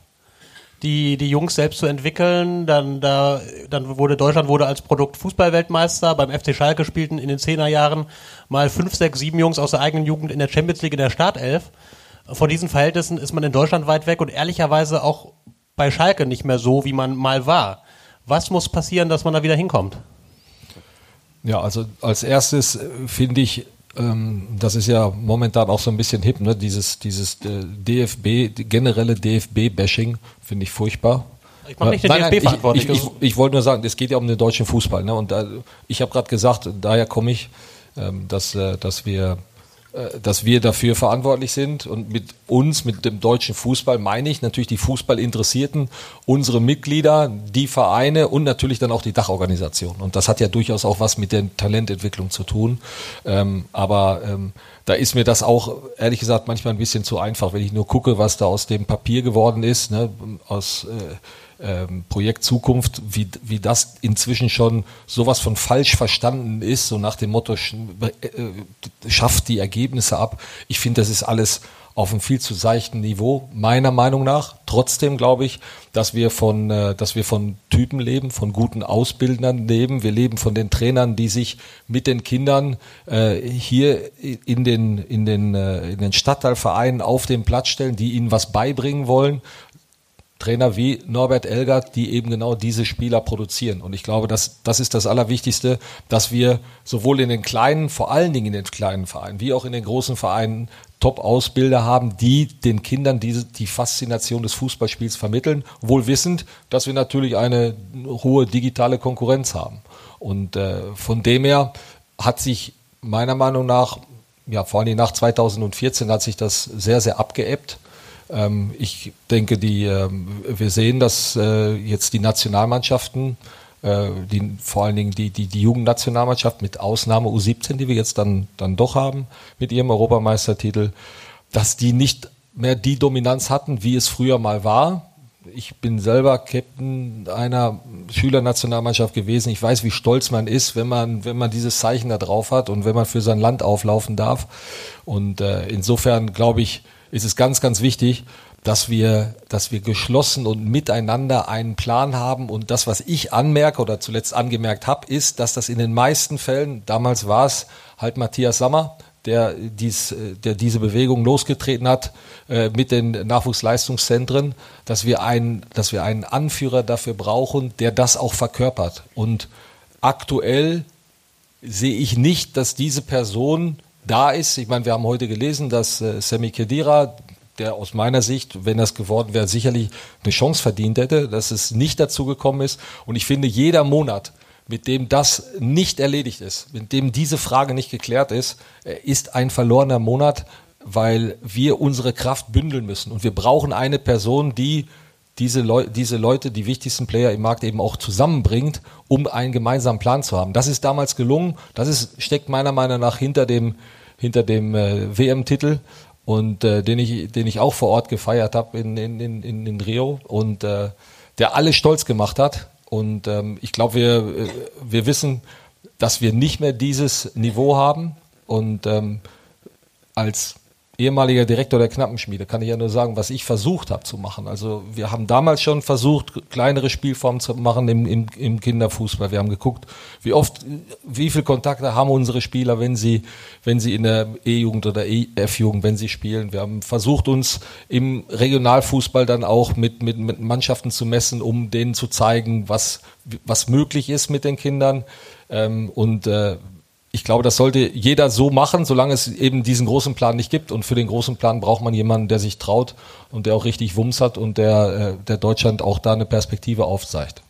Die, die Jungs selbst zu entwickeln, dann, da, dann wurde Deutschland wurde als Produkt Fußballweltmeister. Beim FC Schalke spielten in den Zehnerjahren mal fünf, sechs, sieben Jungs aus der eigenen Jugend in der Champions League in der Startelf. Von diesen Verhältnissen ist man in Deutschland weit weg und ehrlicherweise auch bei Schalke nicht mehr so, wie man mal war. Was muss passieren, dass man da wieder hinkommt? Ja, also als erstes äh, finde ich, ähm, das ist ja momentan auch so ein bisschen hip, ne? dieses, dieses äh, DFB, generelle DFB-Bashing finde ich furchtbar. Ich mache nicht den DFB verantwortlich. Ich, ich, ich, wollte nur sagen, es geht ja um den deutschen Fußball. Ne? Und da, ich habe gerade gesagt, daher komme ich, ähm, dass, äh, dass wir äh, dass wir dafür verantwortlich sind. Und mit uns, mit dem deutschen Fußball, meine ich natürlich die Fußballinteressierten, unsere Mitglieder, die Vereine und natürlich dann auch die Dachorganisation. Und das hat ja durchaus auch was mit der Talententwicklung zu tun. Ähm, aber ähm, da ist mir das auch, ehrlich gesagt, manchmal ein bisschen zu einfach, wenn ich nur gucke, was da aus dem Papier geworden ist, ne, aus äh, ähm, Projekt Zukunft, wie, wie das inzwischen schon sowas von falsch verstanden ist, so nach dem Motto, sch, äh, schafft die Ergebnisse ab. Ich finde, das ist alles auf einem viel zu seichten Niveau, meiner Meinung nach. Trotzdem glaube ich, dass wir von, äh, dass wir von Typen leben, von guten Ausbildern leben. Wir leben von den Trainern, die sich mit den Kindern äh, hier in den, in den, äh, in den Stadtteilvereinen auf den Platz stellen, die ihnen was beibringen wollen. Trainer wie Norbert Elgert, die eben genau diese Spieler produzieren. Und ich glaube, das, das ist das Allerwichtigste, dass wir sowohl in den kleinen, vor allen Dingen in den kleinen Vereinen, wie auch in den großen Vereinen Top-Ausbilder haben, die den Kindern diese, die Faszination des Fußballspiels vermitteln, wohl wissend, dass wir natürlich eine hohe digitale Konkurrenz haben. Und äh, von dem her hat sich meiner Meinung nach, ja vor allem nach 2014 hat sich das sehr, sehr abgeebbt. Ähm, ich denke, die, ähm, wir sehen, dass äh, jetzt die Nationalmannschaften, äh, die, vor allen Dingen die, die, die Jugendnationalmannschaft mit Ausnahme U17, die wir jetzt dann, dann doch haben mit ihrem Europameistertitel, dass die nicht mehr die Dominanz hatten, wie es früher mal war. Ich bin selber Captain einer Schülernationalmannschaft gewesen. Ich weiß, wie stolz man ist, wenn man, wenn man dieses Zeichen da drauf hat und wenn man für sein Land auflaufen darf. Und äh, insofern glaube ich, ist es ganz, ganz wichtig, dass wir, dass wir geschlossen und miteinander einen Plan haben. Und das, was ich anmerke oder zuletzt angemerkt habe, ist, dass das in den meisten Fällen, damals war es halt Matthias Sammer, der, dies, der diese Bewegung losgetreten hat äh, mit den Nachwuchsleistungszentren, dass wir, einen, dass wir einen Anführer dafür brauchen, der das auch verkörpert. Und aktuell sehe ich nicht, dass diese Person da ist. Ich meine, wir haben heute gelesen, dass äh, Sammy Kedira, der aus meiner Sicht, wenn das geworden wäre, sicherlich eine Chance verdient hätte, dass es nicht dazu gekommen ist. Und ich finde, jeder Monat, mit dem das nicht erledigt ist, mit dem diese Frage nicht geklärt ist, äh, ist ein verlorener Monat, weil wir unsere Kraft bündeln müssen. Und wir brauchen eine Person, die diese, Leu diese Leute, die wichtigsten Player im Markt eben auch zusammenbringt, um einen gemeinsamen Plan zu haben. Das ist damals gelungen. Das ist, steckt meiner Meinung nach hinter dem, hinter dem äh, WM-Titel und äh, den ich, den ich auch vor Ort gefeiert habe in, in, in, in Rio und äh, der alle stolz gemacht hat. Und ähm, ich glaube, wir, äh, wir wissen, dass wir nicht mehr dieses Niveau haben. Und ähm, als ehemaliger Direktor der Knappenschmiede, kann ich ja nur sagen, was ich versucht habe zu machen. Also wir haben damals schon versucht, kleinere Spielformen zu machen im, im, im Kinderfußball. Wir haben geguckt, wie oft, wie viel Kontakte haben unsere Spieler, wenn sie, wenn sie in der E-Jugend oder E-F-Jugend, wenn sie spielen. Wir haben versucht, uns im Regionalfußball dann auch mit, mit, mit Mannschaften zu messen, um denen zu zeigen, was, was möglich ist mit den Kindern. Ähm, und äh, ich glaube, das sollte jeder so machen, solange es eben diesen großen Plan nicht gibt. Und für den großen Plan braucht man jemanden, der sich traut und der auch richtig Wumms hat und der, äh, der Deutschland auch da eine Perspektive aufzeigt.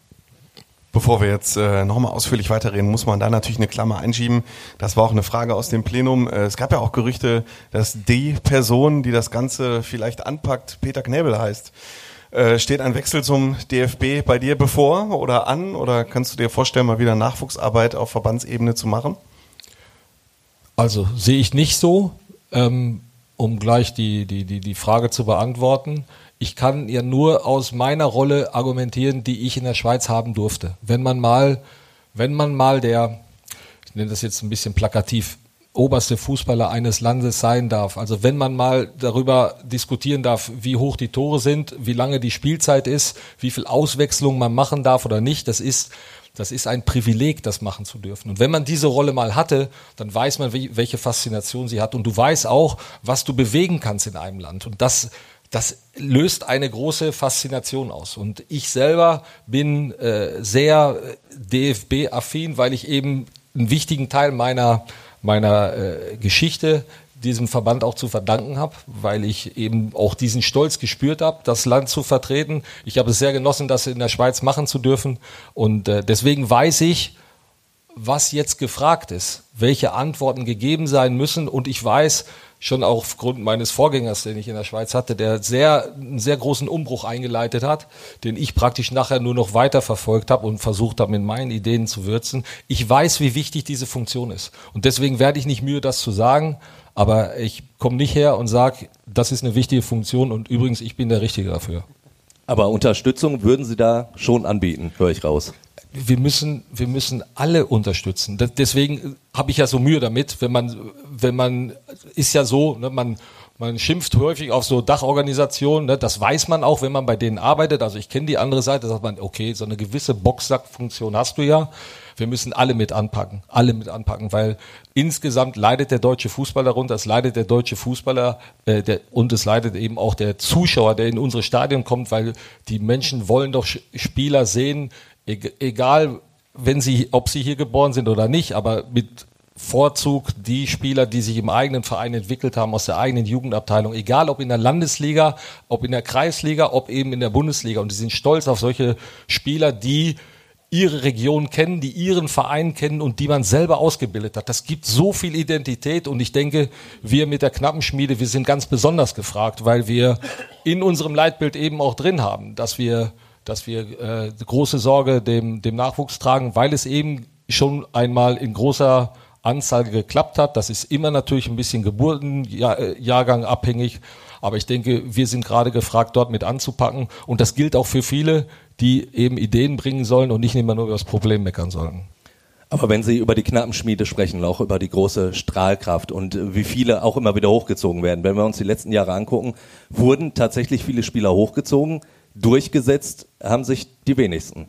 Bevor wir jetzt äh, nochmal ausführlich weiterreden, muss man da natürlich eine Klammer einschieben. Das war auch eine Frage aus dem Plenum. Äh, es gab ja auch Gerüchte, dass die Person, die das Ganze vielleicht anpackt, Peter Knebel heißt. Äh, steht ein Wechsel zum DFB bei dir bevor oder an? Oder kannst du dir vorstellen, mal wieder Nachwuchsarbeit auf Verbandsebene zu machen? Also sehe ich nicht so, ähm, um gleich die, die, die, die Frage zu beantworten. Ich kann ja nur aus meiner Rolle argumentieren, die ich in der Schweiz haben durfte. Wenn man mal, wenn man mal der, ich nenne das jetzt ein bisschen plakativ, oberste Fußballer eines Landes sein darf. Also wenn man mal darüber diskutieren darf, wie hoch die Tore sind, wie lange die Spielzeit ist, wie viel Auswechslung man machen darf oder nicht, das ist das ist ein Privileg, das machen zu dürfen. Und wenn man diese Rolle mal hatte, dann weiß man, welche Faszination sie hat. Und du weißt auch, was du bewegen kannst in einem Land. Und das, das löst eine große Faszination aus. Und ich selber bin äh, sehr DFB-affin, weil ich eben einen wichtigen Teil meiner, meiner äh, Geschichte diesem Verband auch zu verdanken habe, weil ich eben auch diesen Stolz gespürt habe, das Land zu vertreten. Ich habe es sehr genossen, das in der Schweiz machen zu dürfen. Und äh, deswegen weiß ich, was jetzt gefragt ist, welche Antworten gegeben sein müssen. Und ich weiß schon auch aufgrund meines Vorgängers, den ich in der Schweiz hatte, der sehr, einen sehr großen Umbruch eingeleitet hat, den ich praktisch nachher nur noch weiter verfolgt habe und versucht habe, mit meinen Ideen zu würzen. Ich weiß, wie wichtig diese Funktion ist. Und deswegen werde ich nicht mühe, das zu sagen. Aber ich komme nicht her und sage, das ist eine wichtige Funktion und übrigens, ich bin der Richtige dafür. Aber Unterstützung würden Sie da schon anbieten, höre ich raus. Wir müssen, wir müssen alle unterstützen. Deswegen habe ich ja so Mühe damit, wenn man, wenn man, ist ja so, ne, man, man schimpft häufig auf so Dachorganisationen, ne, das weiß man auch, wenn man bei denen arbeitet. Also ich kenne die andere Seite, da sagt man, okay, so eine gewisse Boxsackfunktion hast du ja wir müssen alle mit anpacken, alle mit anpacken, weil insgesamt leidet der deutsche Fußball darunter, es leidet der deutsche Fußballer äh, der, und es leidet eben auch der Zuschauer, der in unsere Stadion kommt, weil die Menschen wollen doch Spieler sehen, egal wenn sie, ob sie hier geboren sind oder nicht, aber mit Vorzug die Spieler, die sich im eigenen Verein entwickelt haben, aus der eigenen Jugendabteilung, egal ob in der Landesliga, ob in der Kreisliga, ob eben in der Bundesliga. Und die sind stolz auf solche Spieler, die ihre Region kennen, die ihren Verein kennen und die man selber ausgebildet hat. Das gibt so viel Identität und ich denke, wir mit der Knappenschmiede, wir sind ganz besonders gefragt, weil wir in unserem Leitbild eben auch drin haben, dass wir, dass wir äh, große Sorge dem, dem Nachwuchs tragen, weil es eben schon einmal in großer Anzahl geklappt hat. Das ist immer natürlich ein bisschen Geburtenjahrgang abhängig. Aber ich denke, wir sind gerade gefragt, dort mit anzupacken. Und das gilt auch für viele, die eben Ideen bringen sollen und nicht immer nur über das Problem meckern sollen. Aber wenn Sie über die Knappenschmiede sprechen, auch über die große Strahlkraft und wie viele auch immer wieder hochgezogen werden, wenn wir uns die letzten Jahre angucken, wurden tatsächlich viele Spieler hochgezogen, durchgesetzt haben sich die wenigsten.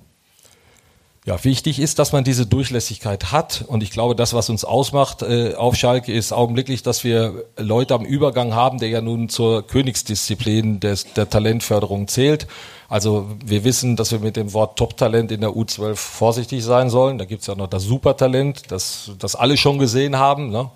Ja, wichtig ist, dass man diese Durchlässigkeit hat. Und ich glaube, das, was uns ausmacht äh, auf Schalke, ist augenblicklich, dass wir Leute am Übergang haben, der ja nun zur Königsdisziplin des, der Talentförderung zählt. Also wir wissen, dass wir mit dem Wort Top-Talent in der U12 vorsichtig sein sollen. Da gibt's ja noch das Supertalent, das, das alle schon gesehen haben. Ne?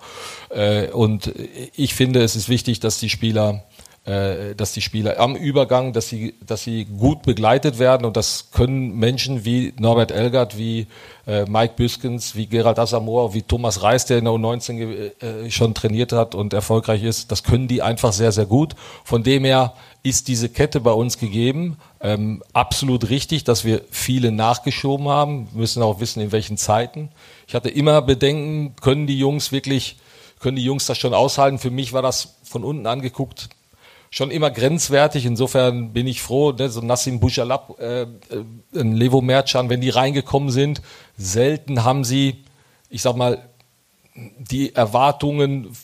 Äh, und ich finde, es ist wichtig, dass die Spieler dass die Spieler am Übergang, dass sie, dass sie gut begleitet werden und das können Menschen wie Norbert Elgert, wie äh, Mike Büskens, wie Gerald Asamoah, wie Thomas Reis, der in der U19 äh, schon trainiert hat und erfolgreich ist, das können die einfach sehr, sehr gut. Von dem her ist diese Kette bei uns gegeben. Ähm, absolut richtig, dass wir viele nachgeschoben haben. Wir müssen auch wissen, in welchen Zeiten. Ich hatte immer Bedenken, können die Jungs wirklich, können die Jungs das schon aushalten? Für mich war das von unten angeguckt schon immer grenzwertig. Insofern bin ich froh, ne, so Nassim Bouchalab, äh, äh, Levo Mercan, wenn die reingekommen sind, selten haben sie, ich sag mal, die Erwartungen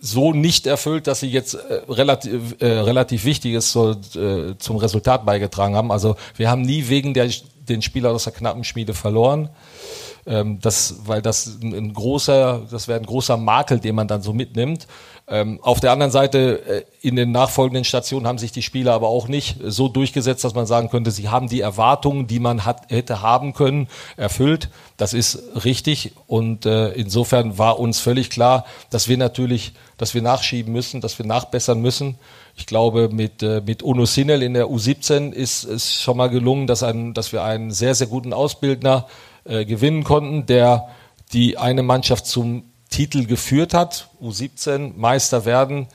so nicht erfüllt, dass sie jetzt äh, relativ, äh, relativ Wichtiges so, äh, zum Resultat beigetragen haben. Also wir haben nie wegen der, den Spieler aus der knappen Schmiede verloren. Ähm, das, weil das ein großer, das wäre ein großer Makel, den man dann so mitnimmt. Ähm, auf der anderen Seite, äh, in den nachfolgenden Stationen haben sich die Spieler aber auch nicht so durchgesetzt, dass man sagen könnte, sie haben die Erwartungen, die man hat, hätte haben können, erfüllt. Das ist richtig und äh, insofern war uns völlig klar, dass wir natürlich, dass wir nachschieben müssen, dass wir nachbessern müssen. Ich glaube, mit, äh, mit Uno Sinel in der U17 ist es schon mal gelungen, dass, ein, dass wir einen sehr, sehr guten Ausbildner äh, gewinnen konnten, der die eine Mannschaft zum Titel geführt hat, U17 Meister werden.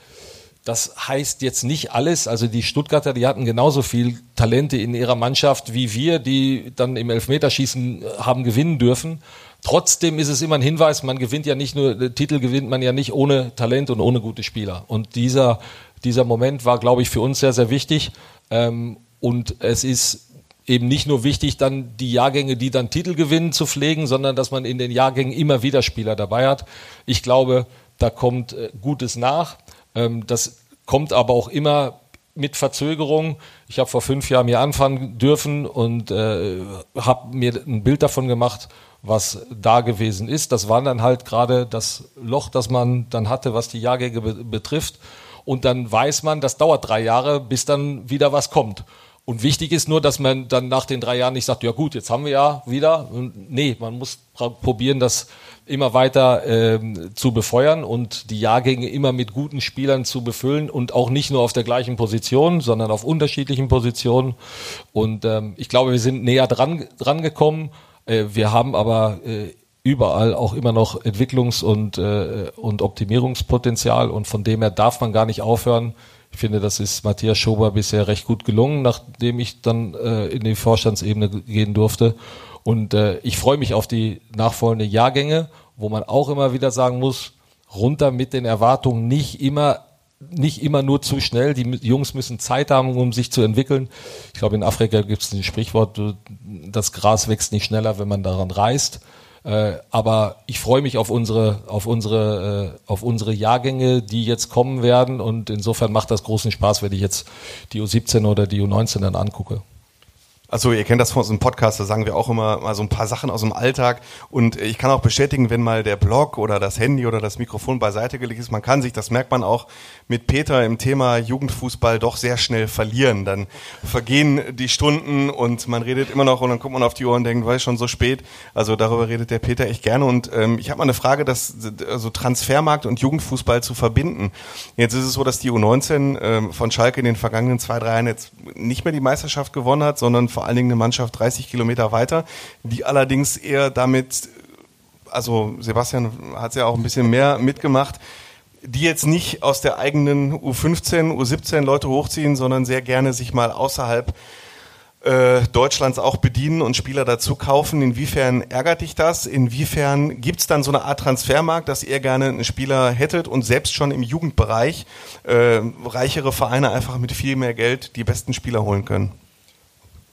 Das heißt jetzt nicht alles. Also die Stuttgarter, die hatten genauso viel Talente in ihrer Mannschaft wie wir, die dann im Elfmeterschießen haben gewinnen dürfen. Trotzdem ist es immer ein Hinweis, man gewinnt ja nicht nur, Titel gewinnt man ja nicht ohne Talent und ohne gute Spieler. Und dieser, dieser Moment war, glaube ich, für uns sehr, sehr wichtig. Ähm, und es ist eben nicht nur wichtig, dann die Jahrgänge, die dann Titel gewinnen, zu pflegen, sondern dass man in den Jahrgängen immer wieder Spieler dabei hat. Ich glaube, da kommt äh, Gutes nach. Ähm, das kommt aber auch immer mit Verzögerung. Ich habe vor fünf Jahren hier anfangen dürfen und äh, habe mir ein Bild davon gemacht, was da gewesen ist. Das war dann halt gerade das Loch, das man dann hatte, was die Jahrgänge be betrifft. Und dann weiß man, das dauert drei Jahre, bis dann wieder was kommt. Und wichtig ist nur, dass man dann nach den drei Jahren nicht sagt, ja gut, jetzt haben wir ja wieder. Nee, man muss probieren, das immer weiter ähm, zu befeuern und die Jahrgänge immer mit guten Spielern zu befüllen und auch nicht nur auf der gleichen Position, sondern auf unterschiedlichen Positionen. Und ähm, ich glaube, wir sind näher dran, dran gekommen. Äh, wir haben aber äh, überall auch immer noch Entwicklungs- und, äh, und Optimierungspotenzial und von dem her darf man gar nicht aufhören, ich finde, das ist Matthias Schober bisher recht gut gelungen, nachdem ich dann äh, in die Vorstandsebene gehen durfte. Und äh, ich freue mich auf die nachfolgenden Jahrgänge, wo man auch immer wieder sagen muss, runter mit den Erwartungen, nicht immer nicht immer nur zu schnell. Die Jungs müssen Zeit haben, um sich zu entwickeln. Ich glaube, in Afrika gibt es ein Sprichwort, das Gras wächst nicht schneller, wenn man daran reißt. Äh, aber ich freue mich auf unsere, auf unsere, äh, auf unsere Jahrgänge, die jetzt kommen werden. Und insofern macht das großen Spaß, wenn ich jetzt die U17 oder die U19 dann angucke. Also ihr kennt das von unserem Podcast, da sagen wir auch immer mal so ein paar Sachen aus dem Alltag. Und ich kann auch bestätigen, wenn mal der Blog oder das Handy oder das Mikrofon beiseite gelegt ist, man kann sich, das merkt man auch mit Peter im Thema Jugendfußball doch sehr schnell verlieren. Dann vergehen die Stunden und man redet immer noch und dann kommt man auf die Ohren und denkt, war schon so spät. Also darüber redet der Peter echt gerne. Und ähm, ich habe mal eine Frage, dass also Transfermarkt und Jugendfußball zu verbinden. Jetzt ist es so, dass die U19 ähm, von Schalke in den vergangenen zwei, drei Jahren jetzt nicht mehr die Meisterschaft gewonnen hat, sondern vor allen Dingen eine Mannschaft 30 Kilometer weiter, die allerdings eher damit, also Sebastian hat es ja auch ein bisschen mehr mitgemacht, die jetzt nicht aus der eigenen U15, U17 Leute hochziehen, sondern sehr gerne sich mal außerhalb äh, Deutschlands auch bedienen und Spieler dazu kaufen. Inwiefern ärgert dich das? Inwiefern gibt es dann so eine Art Transfermarkt, dass ihr gerne einen Spieler hättet und selbst schon im Jugendbereich äh, reichere Vereine einfach mit viel mehr Geld die besten Spieler holen können?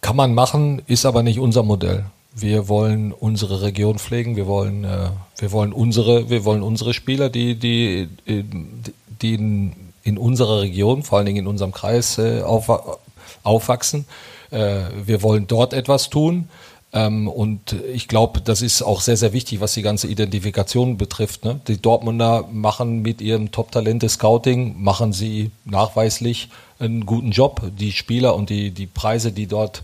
Kann man machen, ist aber nicht unser Modell. Wir wollen unsere Region pflegen, wir wollen, äh, wir wollen unsere, wir wollen unsere Spieler, die, die, die in, in unserer Region, vor allen Dingen in unserem Kreis äh, auf, aufwachsen. Äh, wir wollen dort etwas tun. Ähm, und ich glaube, das ist auch sehr, sehr wichtig, was die ganze Identifikation betrifft. Ne? Die Dortmunder machen mit ihrem Top-Talente-Scouting, machen sie nachweislich einen guten Job. Die Spieler und die, die Preise, die dort,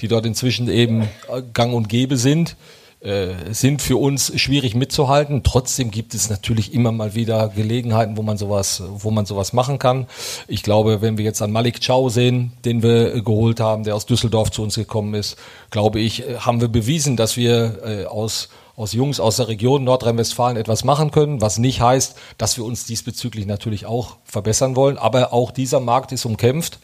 die dort inzwischen eben gang und gäbe sind, äh, sind für uns schwierig mitzuhalten. Trotzdem gibt es natürlich immer mal wieder Gelegenheiten, wo man sowas, wo man sowas machen kann. Ich glaube, wenn wir jetzt an Malik Chow sehen, den wir geholt haben, der aus Düsseldorf zu uns gekommen ist, glaube ich, haben wir bewiesen, dass wir äh, aus aus Jungs aus der Region Nordrhein-Westfalen etwas machen können, was nicht heißt, dass wir uns diesbezüglich natürlich auch verbessern wollen. Aber auch dieser Markt ist umkämpft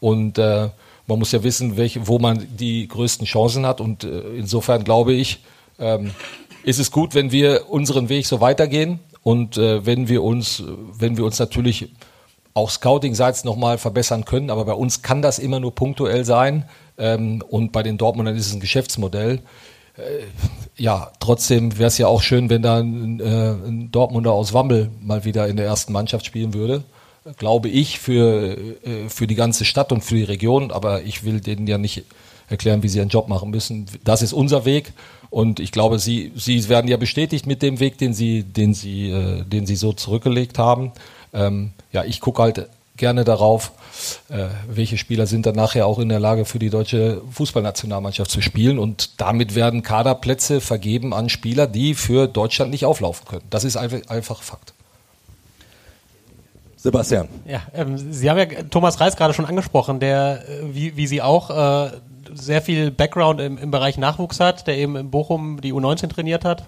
und äh, man muss ja wissen, welche, wo man die größten Chancen hat. Und äh, insofern glaube ich, ähm, ist es gut, wenn wir unseren Weg so weitergehen und äh, wenn wir uns, wenn wir uns natürlich auch Scouting-seits nochmal verbessern können, aber bei uns kann das immer nur punktuell sein ähm, und bei den Dortmundern ist es ein Geschäftsmodell. Äh, ja, trotzdem wäre es ja auch schön, wenn da ein, äh, ein Dortmunder aus Wammel mal wieder in der ersten Mannschaft spielen würde glaube ich, für, äh, für die ganze Stadt und für die Region. Aber ich will denen ja nicht erklären, wie sie ihren Job machen müssen. Das ist unser Weg. Und ich glaube, sie, sie werden ja bestätigt mit dem Weg, den sie, den sie, den sie so zurückgelegt haben. Ähm, ja, ich gucke halt gerne darauf, äh, welche Spieler sind dann nachher auch in der Lage für die deutsche Fußballnationalmannschaft zu spielen. Und damit werden Kaderplätze vergeben an Spieler, die für Deutschland nicht auflaufen können. Das ist einfach, einfach Fakt. Sebastian. Ja, ähm, Sie haben ja Thomas Reis gerade schon angesprochen, der, äh, wie, wie Sie auch, äh, sehr viel Background im, im Bereich Nachwuchs hat, der eben in Bochum die U19 trainiert hat,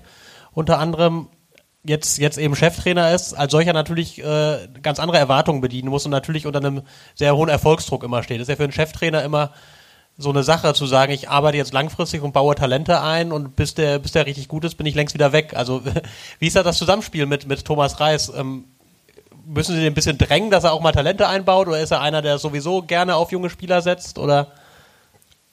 unter anderem jetzt, jetzt eben Cheftrainer ist, als solcher natürlich äh, ganz andere Erwartungen bedienen muss und natürlich unter einem sehr hohen Erfolgsdruck immer steht. Das ist ja für einen Cheftrainer immer so eine Sache zu sagen, ich arbeite jetzt langfristig und baue Talente ein und bis der, bis der richtig gut ist, bin ich längst wieder weg. Also [laughs] wie ist da das Zusammenspiel mit, mit Thomas Reis? Ähm, müssen Sie den ein bisschen drängen, dass er auch mal Talente einbaut oder ist er einer, der sowieso gerne auf junge Spieler setzt oder?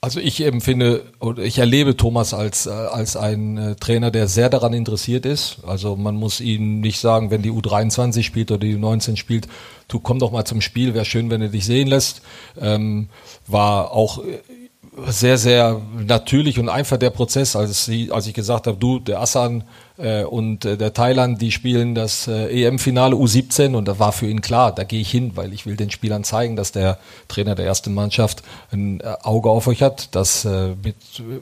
Also ich empfinde oder ich erlebe Thomas als, äh, als ein äh, Trainer, der sehr daran interessiert ist. Also man muss ihm nicht sagen, wenn die U23 spielt oder die U19 spielt, du komm doch mal zum Spiel, wäre schön, wenn er dich sehen lässt. Ähm, war auch äh, sehr, sehr natürlich und einfach der Prozess, als, sie, als ich gesagt habe, du, der Assan und äh, der Thailand, die spielen das äh, EM-Finale U17 und da war für ihn klar, da gehe ich hin, weil ich will den Spielern zeigen, dass der Trainer der ersten Mannschaft ein äh, Auge auf euch hat, dass äh, mit,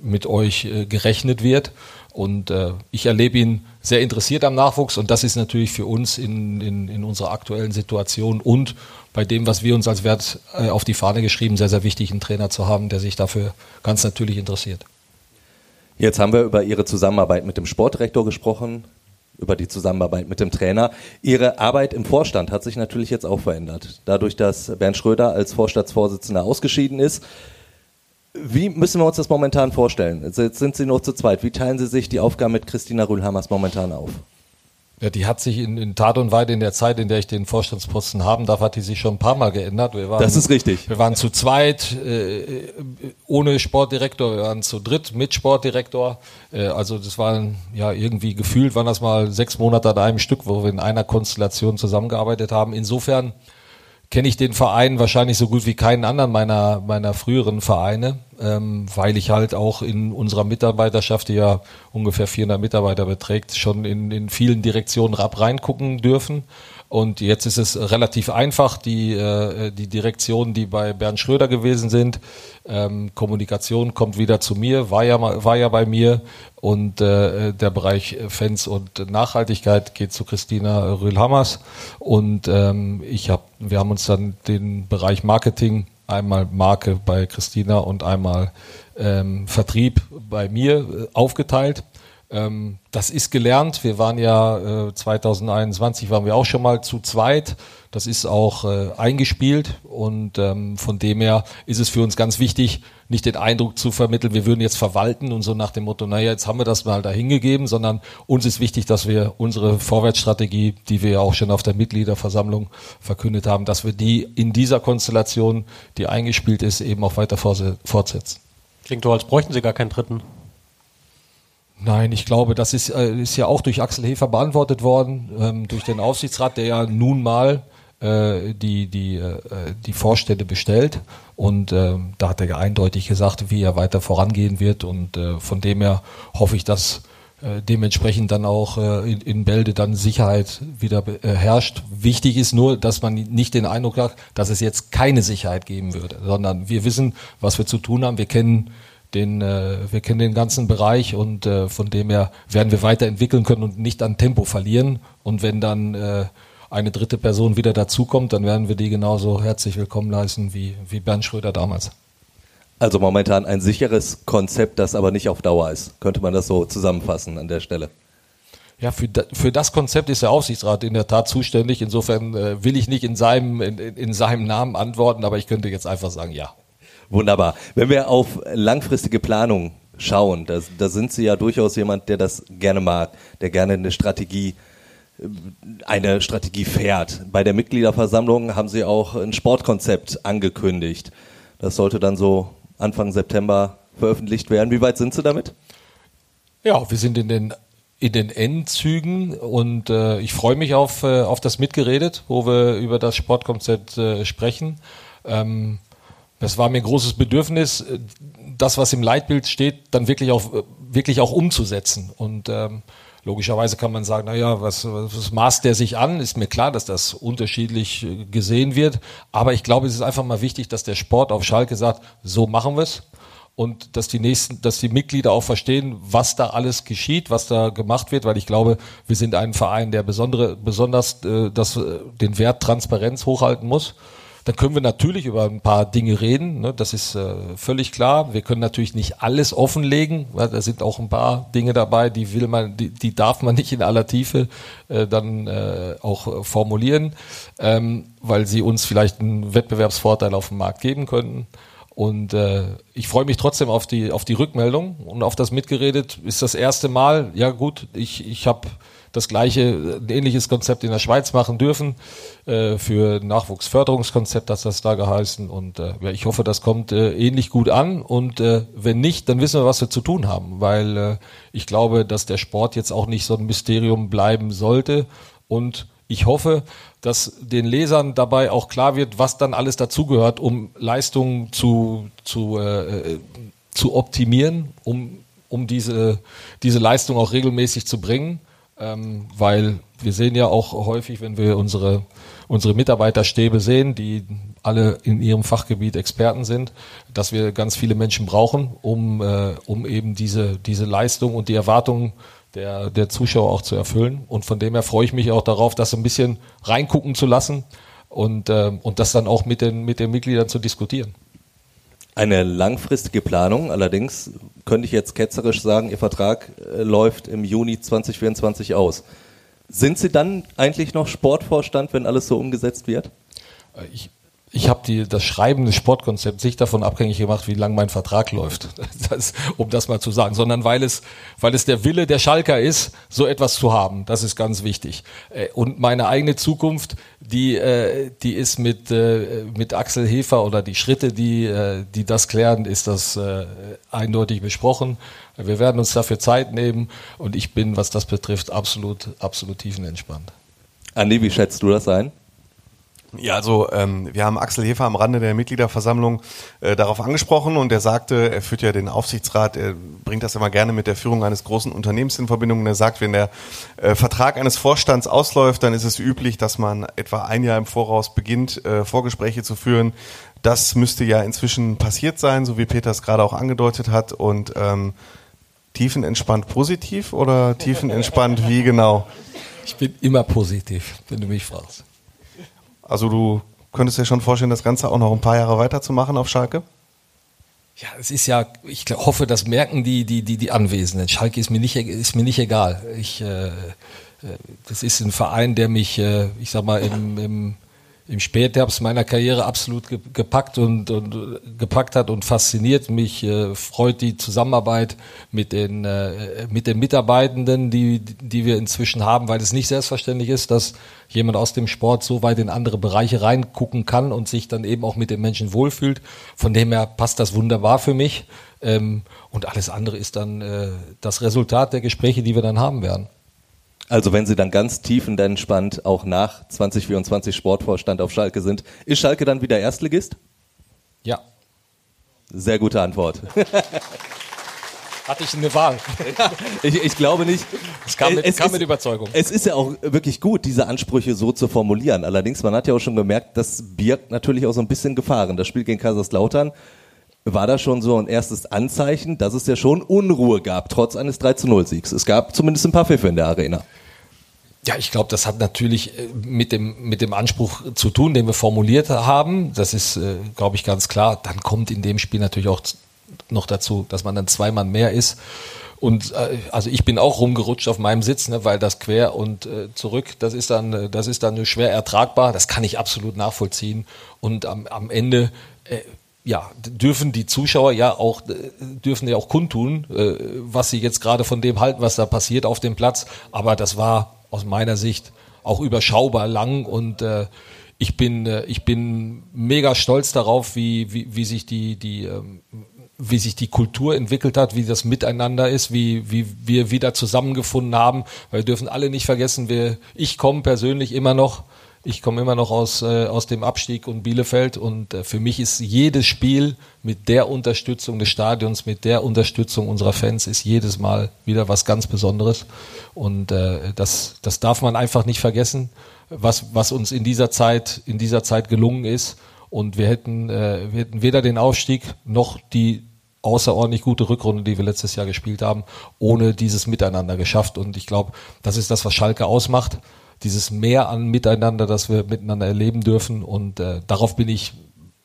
mit euch äh, gerechnet wird und äh, ich erlebe ihn sehr interessiert am Nachwuchs und das ist natürlich für uns in, in, in unserer aktuellen Situation und bei dem, was wir uns als Wert äh, auf die Fahne geschrieben, sehr, sehr wichtig, einen Trainer zu haben, der sich dafür ganz natürlich interessiert. Jetzt haben wir über Ihre Zusammenarbeit mit dem Sportdirektor gesprochen, über die Zusammenarbeit mit dem Trainer. Ihre Arbeit im Vorstand hat sich natürlich jetzt auch verändert. Dadurch, dass Bernd Schröder als Vorstandsvorsitzender ausgeschieden ist, wie müssen wir uns das momentan vorstellen? Jetzt sind Sie noch zu zweit. Wie teilen Sie sich die Aufgaben mit Christina Rühlhammers momentan auf? Ja, die hat sich in, in Tat und Weide in der Zeit, in der ich den Vorstandsposten haben darf, hat die sich schon ein paar Mal geändert. Wir waren, das ist richtig. Wir waren zu zweit, äh, ohne Sportdirektor, wir waren zu dritt mit Sportdirektor. Äh, also das waren ja irgendwie gefühlt, waren das mal sechs Monate an einem Stück, wo wir in einer Konstellation zusammengearbeitet haben. Insofern kenne ich den Verein wahrscheinlich so gut wie keinen anderen meiner, meiner früheren Vereine, ähm, weil ich halt auch in unserer Mitarbeiterschaft, die ja ungefähr 400 Mitarbeiter beträgt, schon in, in vielen Direktionen rab reingucken dürfen. Und jetzt ist es relativ einfach, die, äh, die Direktionen, die bei Bernd Schröder gewesen sind, ähm, Kommunikation kommt wieder zu mir, war ja, war ja bei mir. Und äh, der Bereich Fans und Nachhaltigkeit geht zu Christina Rühlhammers. Und ähm, ich hab, wir haben uns dann den Bereich Marketing, einmal Marke bei Christina und einmal ähm, Vertrieb bei mir äh, aufgeteilt ähm, das ist gelernt. Wir waren ja äh, 2021 waren wir auch schon mal zu zweit. Das ist auch äh, eingespielt und ähm, von dem her ist es für uns ganz wichtig, nicht den Eindruck zu vermitteln, wir würden jetzt verwalten und so nach dem Motto, naja, jetzt haben wir das mal dahingegeben, sondern uns ist wichtig, dass wir unsere Vorwärtsstrategie, die wir ja auch schon auf der Mitgliederversammlung verkündet haben, dass wir die in dieser Konstellation, die eingespielt ist, eben auch weiter fortsetzen. Klingt so, als bräuchten Sie gar keinen dritten. Nein, ich glaube, das ist, äh, ist ja auch durch Axel Hefer beantwortet worden, ähm, durch den Aufsichtsrat, der ja nun mal äh, die, die, äh, die Vorstände bestellt. Und äh, da hat er ja eindeutig gesagt, wie er weiter vorangehen wird. Und äh, von dem her hoffe ich, dass äh, dementsprechend dann auch äh, in, in Bälde dann Sicherheit wieder herrscht. Wichtig ist nur, dass man nicht den Eindruck hat, dass es jetzt keine Sicherheit geben würde, sondern wir wissen, was wir zu tun haben. Wir kennen den, äh, wir kennen den ganzen Bereich und äh, von dem her werden wir weiterentwickeln können und nicht an Tempo verlieren. Und wenn dann äh, eine dritte Person wieder dazukommt, dann werden wir die genauso herzlich willkommen heißen wie, wie Bernd Schröder damals. Also momentan ein sicheres Konzept, das aber nicht auf Dauer ist. Könnte man das so zusammenfassen an der Stelle? Ja, für, für das Konzept ist der Aufsichtsrat in der Tat zuständig. Insofern äh, will ich nicht in seinem, in, in seinem Namen antworten, aber ich könnte jetzt einfach sagen, ja. Wunderbar. Wenn wir auf langfristige Planung schauen, da, da sind Sie ja durchaus jemand, der das gerne mag, der gerne eine Strategie eine Strategie fährt. Bei der Mitgliederversammlung haben Sie auch ein Sportkonzept angekündigt. Das sollte dann so Anfang September veröffentlicht werden. Wie weit sind Sie damit? Ja, wir sind in den in den Endzügen und äh, ich freue mich auf, äh, auf das Mitgeredet, wo wir über das Sportkonzept äh, sprechen. Ähm, das war mir ein großes Bedürfnis, äh, das, was im Leitbild steht, dann wirklich auch, wirklich auch umzusetzen. Und ähm, logischerweise kann man sagen, naja, was, was maßt der sich an? Ist mir klar, dass das unterschiedlich äh, gesehen wird. Aber ich glaube, es ist einfach mal wichtig, dass der Sport auf Schalke sagt, so machen wir es und dass die nächsten, dass die Mitglieder auch verstehen, was da alles geschieht, was da gemacht wird, weil ich glaube, wir sind ein Verein, der besondere, besonders äh, das, äh, den Wert Transparenz hochhalten muss. Dann können wir natürlich über ein paar Dinge reden, ne, das ist äh, völlig klar. Wir können natürlich nicht alles offenlegen, weil da sind auch ein paar Dinge dabei, die will man, die, die darf man nicht in aller Tiefe äh, dann äh, auch formulieren, ähm, weil sie uns vielleicht einen Wettbewerbsvorteil auf dem Markt geben könnten. Und äh, ich freue mich trotzdem auf die, auf die Rückmeldung und auf das Mitgeredet. Ist das erste Mal, ja gut, ich, ich habe das gleiche, ein ähnliches Konzept in der Schweiz machen dürfen. Äh, für Nachwuchsförderungskonzept hat das da geheißen. Und äh, ja, ich hoffe, das kommt äh, ähnlich gut an. Und äh, wenn nicht, dann wissen wir, was wir zu tun haben. Weil äh, ich glaube, dass der Sport jetzt auch nicht so ein Mysterium bleiben sollte. Und ich hoffe, dass den Lesern dabei auch klar wird, was dann alles dazugehört, um Leistungen zu, zu, äh, zu optimieren, um, um diese, diese Leistung auch regelmäßig zu bringen. Ähm, weil wir sehen ja auch häufig, wenn wir unsere, unsere Mitarbeiterstäbe sehen, die alle in ihrem Fachgebiet Experten sind, dass wir ganz viele Menschen brauchen, um, äh, um eben diese, diese Leistung und die Erwartungen der, der Zuschauer auch zu erfüllen. Und von dem her freue ich mich auch darauf, das ein bisschen reingucken zu lassen und, äh, und das dann auch mit den, mit den Mitgliedern zu diskutieren. Eine langfristige Planung, allerdings könnte ich jetzt ketzerisch sagen, Ihr Vertrag äh, läuft im Juni 2024 aus. Sind Sie dann eigentlich noch Sportvorstand, wenn alles so umgesetzt wird? Äh, ich, ich habe das Schreiben des Sportkonzepts nicht davon abhängig gemacht, wie lang mein Vertrag läuft, [laughs] das, um das mal zu sagen, sondern weil es, weil es der Wille der Schalker ist, so etwas zu haben. Das ist ganz wichtig. Äh, und meine eigene Zukunft, die, äh, die ist mit, äh, mit Axel Hefer oder die Schritte, die, die das klären, ist das eindeutig besprochen. Wir werden uns dafür Zeit nehmen und ich bin, was das betrifft, absolut, absolut tiefenentspannt. Andi, wie schätzt du das ein? Ja, also ähm, wir haben Axel Hefer am Rande der Mitgliederversammlung äh, darauf angesprochen und er sagte, er führt ja den Aufsichtsrat, er bringt das immer gerne mit der Führung eines großen Unternehmens in Verbindung und er sagt, wenn der äh, Vertrag eines Vorstands ausläuft, dann ist es üblich, dass man etwa ein Jahr im Voraus beginnt, äh, Vorgespräche zu führen. Das müsste ja inzwischen passiert sein, so wie Peter es gerade auch angedeutet hat und ähm, tiefenentspannt positiv oder tiefenentspannt wie genau? Ich bin immer positiv, wenn du mich fragst. Also du könntest dir schon vorstellen, das Ganze auch noch ein paar Jahre weiterzumachen auf Schalke? Ja, es ist ja, ich hoffe, das merken die, die, die, die Anwesenden. Schalke ist mir nicht, ist mir nicht egal. Ich, äh, äh, das ist ein Verein, der mich, äh, ich sag mal, im, im im Spätherbst meiner Karriere absolut gepackt und, und gepackt hat und fasziniert. Mich äh, freut die Zusammenarbeit mit den, äh, mit den Mitarbeitenden, die, die wir inzwischen haben, weil es nicht selbstverständlich ist, dass jemand aus dem Sport so weit in andere Bereiche reingucken kann und sich dann eben auch mit den Menschen wohlfühlt. Von dem her passt das wunderbar für mich. Ähm, und alles andere ist dann äh, das Resultat der Gespräche, die wir dann haben werden. Also wenn Sie dann ganz tiefenentspannt auch nach 2024 Sportvorstand auf Schalke sind, ist Schalke dann wieder Erstligist? Ja. Sehr gute Antwort. [laughs] Hatte ich eine Wahl? [laughs] ich, ich, glaube nicht. Es kam, mit, es kam ist, mit Überzeugung. Es ist ja auch wirklich gut, diese Ansprüche so zu formulieren. Allerdings, man hat ja auch schon gemerkt, das birgt natürlich auch so ein bisschen Gefahren. Das Spiel gegen Kaiserslautern war da schon so ein erstes Anzeichen, dass es ja schon Unruhe gab, trotz eines 3 zu 0 Siegs. Es gab zumindest ein paar Pfiffe in der Arena. Ja, ich glaube, das hat natürlich äh, mit dem, mit dem Anspruch zu tun, den wir formuliert haben. Das ist, äh, glaube ich, ganz klar. Dann kommt in dem Spiel natürlich auch noch dazu, dass man dann zwei Mann mehr ist. Und äh, also ich bin auch rumgerutscht auf meinem Sitz, ne, weil das quer und äh, zurück, das ist dann, das ist dann schwer ertragbar. Das kann ich absolut nachvollziehen. Und am, am Ende äh, ja, dürfen die Zuschauer ja auch, dürfen ja auch kundtun, äh, was sie jetzt gerade von dem halten, was da passiert auf dem Platz. Aber das war aus meiner Sicht auch überschaubar lang und äh, ich bin, äh, ich bin mega stolz darauf, wie, wie, wie sich die, die, ähm, wie sich die Kultur entwickelt hat, wie das Miteinander ist, wie, wie wir wieder zusammengefunden haben. Wir dürfen alle nicht vergessen, wir, ich komme persönlich immer noch ich komme immer noch aus, äh, aus dem Abstieg und Bielefeld und äh, für mich ist jedes Spiel mit der Unterstützung des Stadions, mit der Unterstützung unserer Fans ist jedes Mal wieder was ganz Besonderes. Und äh, das, das darf man einfach nicht vergessen, was, was uns in dieser Zeit, in dieser Zeit gelungen ist. Und wir hätten, äh, wir hätten weder den Aufstieg noch die außerordentlich gute Rückrunde, die wir letztes Jahr gespielt haben, ohne dieses Miteinander geschafft. Und ich glaube, das ist das, was Schalke ausmacht dieses Mehr an Miteinander, das wir miteinander erleben dürfen. Und äh, darauf bin ich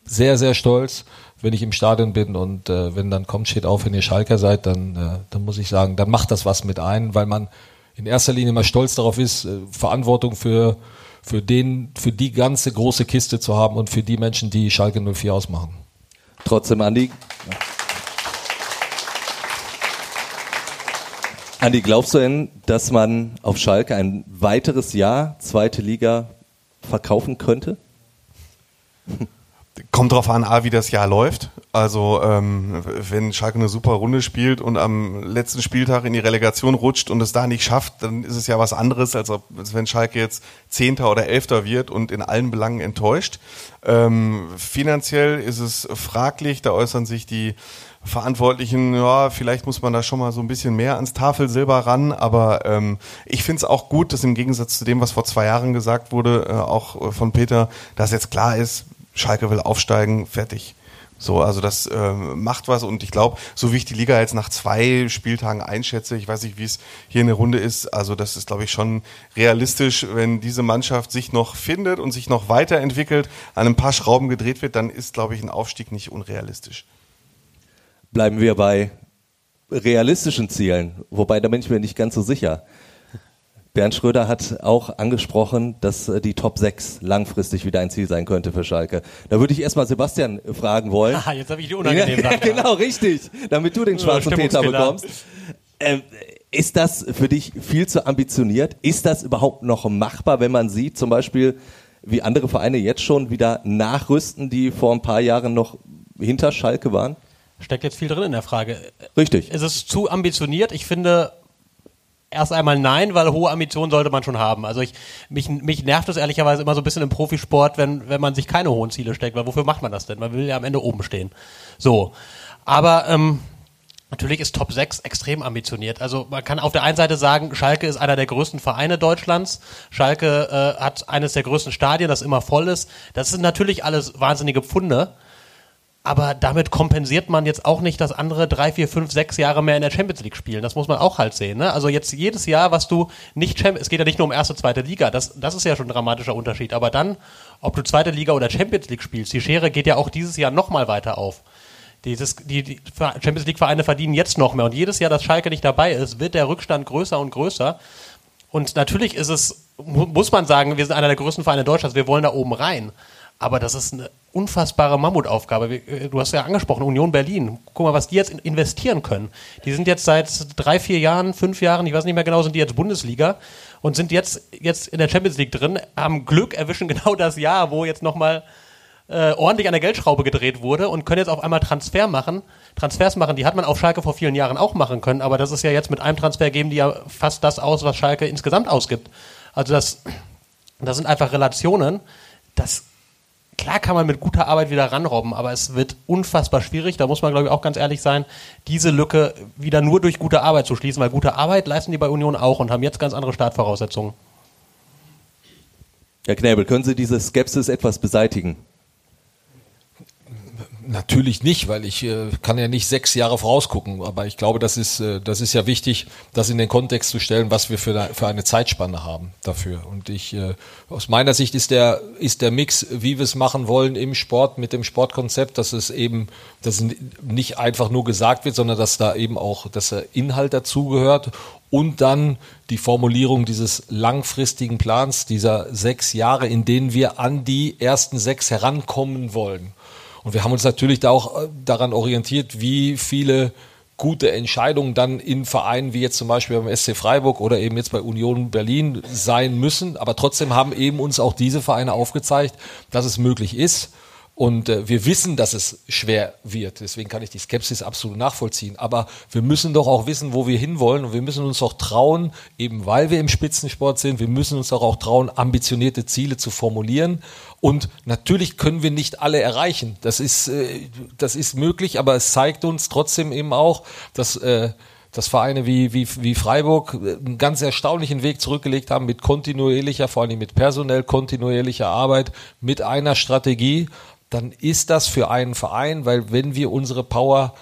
sehr, sehr stolz, wenn ich im Stadion bin und äh, wenn dann kommt, steht auf, wenn ihr Schalker seid, dann, äh, dann muss ich sagen, dann macht das was mit ein, weil man in erster Linie mal stolz darauf ist, äh, Verantwortung für, für, den, für die ganze große Kiste zu haben und für die Menschen, die Schalke 04 ausmachen. Trotzdem, Andi. Ja. Andi, glaubst du denn, dass man auf Schalke ein weiteres Jahr zweite Liga verkaufen könnte? Kommt drauf an, A, wie das Jahr läuft. Also ähm, wenn Schalke eine super Runde spielt und am letzten Spieltag in die Relegation rutscht und es da nicht schafft, dann ist es ja was anderes, als, ob, als wenn Schalke jetzt Zehnter oder Elfter wird und in allen Belangen enttäuscht. Ähm, finanziell ist es fraglich, da äußern sich die Verantwortlichen, ja, vielleicht muss man da schon mal so ein bisschen mehr ans Tafelsilber ran, aber ähm, ich finde es auch gut, dass im Gegensatz zu dem, was vor zwei Jahren gesagt wurde, äh, auch von Peter, dass jetzt klar ist, Schalke will aufsteigen, fertig. So, also das äh, macht was und ich glaube, so wie ich die Liga jetzt nach zwei Spieltagen einschätze, ich weiß nicht, wie es hier in der Runde ist, also das ist, glaube ich, schon realistisch, wenn diese Mannschaft sich noch findet und sich noch weiterentwickelt, an ein paar Schrauben gedreht wird, dann ist, glaube ich, ein Aufstieg nicht unrealistisch bleiben wir bei realistischen Zielen, wobei da bin ich mir nicht ganz so sicher. Bernd Schröder hat auch angesprochen, dass äh, die Top 6 langfristig wieder ein Ziel sein könnte für Schalke. Da würde ich erstmal Sebastian fragen wollen. Aha, [laughs] jetzt habe ich die unangenehm [laughs] ja, Genau, richtig, damit du den schwarzen Peter bekommst. Ähm, ist das für dich viel zu ambitioniert? Ist das überhaupt noch machbar, wenn man sieht, zum Beispiel, wie andere Vereine jetzt schon wieder nachrüsten, die vor ein paar Jahren noch hinter Schalke waren? Steckt jetzt viel drin in der Frage. Richtig. Ist es zu ambitioniert? Ich finde erst einmal nein, weil hohe Ambitionen sollte man schon haben. Also ich, mich, mich nervt es ehrlicherweise immer so ein bisschen im Profisport, wenn, wenn man sich keine hohen Ziele steckt, weil wofür macht man das denn? Man will ja am Ende oben stehen. So. Aber ähm, natürlich ist Top 6 extrem ambitioniert. Also man kann auf der einen Seite sagen, Schalke ist einer der größten Vereine Deutschlands. Schalke äh, hat eines der größten Stadien, das immer voll ist. Das sind natürlich alles wahnsinnige Pfunde aber damit kompensiert man jetzt auch nicht, dass andere drei, vier, fünf, sechs Jahre mehr in der Champions League spielen. Das muss man auch halt sehen. Ne? Also jetzt jedes Jahr, was du nicht Champions, es geht ja nicht nur um erste, zweite Liga, das, das ist ja schon ein dramatischer Unterschied. Aber dann, ob du zweite Liga oder Champions League spielst, die Schere geht ja auch dieses Jahr nochmal weiter auf. Dieses, die, die Champions League Vereine verdienen jetzt noch mehr und jedes Jahr, dass Schalke nicht dabei ist, wird der Rückstand größer und größer. Und natürlich ist es, muss man sagen, wir sind einer der größten Vereine Deutschlands, wir wollen da oben rein. Aber das ist eine unfassbare Mammutaufgabe. Äh, du hast ja angesprochen, Union Berlin. Guck mal, was die jetzt investieren können. Die sind jetzt seit drei, vier Jahren, fünf Jahren, ich weiß nicht mehr genau, sind die jetzt Bundesliga und sind jetzt, jetzt in der Champions League drin, haben Glück, erwischen genau das Jahr, wo jetzt nochmal äh, ordentlich an der Geldschraube gedreht wurde und können jetzt auf einmal Transfer machen, Transfers machen. Die hat man auf Schalke vor vielen Jahren auch machen können, aber das ist ja jetzt mit einem Transfer geben die ja fast das aus, was Schalke insgesamt ausgibt. Also das, das sind einfach Relationen. Das Klar kann man mit guter Arbeit wieder ranrobben, aber es wird unfassbar schwierig, da muss man glaube ich auch ganz ehrlich sein, diese Lücke wieder nur durch gute Arbeit zu schließen, weil gute Arbeit leisten die bei Union auch und haben jetzt ganz andere Startvoraussetzungen. Herr Knäbel, können Sie diese Skepsis etwas beseitigen? Natürlich nicht, weil ich äh, kann ja nicht sechs Jahre vorausgucken. Aber ich glaube, das ist, äh, das ist ja wichtig, das in den Kontext zu stellen, was wir für, für eine Zeitspanne haben dafür. Und ich, äh, aus meiner Sicht ist der, ist der Mix, wie wir es machen wollen im Sport, mit dem Sportkonzept, dass es eben, dass nicht einfach nur gesagt wird, sondern dass da eben auch, dass der Inhalt dazugehört und dann die Formulierung dieses langfristigen Plans, dieser sechs Jahre, in denen wir an die ersten sechs herankommen wollen. Und wir haben uns natürlich da auch äh, daran orientiert, wie viele gute Entscheidungen dann in Vereinen wie jetzt zum Beispiel beim SC Freiburg oder eben jetzt bei Union Berlin sein müssen. Aber trotzdem haben eben uns auch diese Vereine aufgezeigt, dass es möglich ist. Und äh, wir wissen, dass es schwer wird. Deswegen kann ich die Skepsis absolut nachvollziehen. Aber wir müssen doch auch wissen, wo wir hinwollen. Und wir müssen uns doch trauen, eben weil wir im Spitzensport sind, wir müssen uns doch auch trauen, ambitionierte Ziele zu formulieren und natürlich können wir nicht alle erreichen. Das ist, äh, das ist möglich, aber es zeigt uns trotzdem eben auch, dass, äh, dass Vereine wie, wie, wie Freiburg einen ganz erstaunlichen Weg zurückgelegt haben mit kontinuierlicher, vor allem mit personell kontinuierlicher Arbeit, mit einer Strategie. Dann ist das für einen Verein, weil wenn wir unsere Power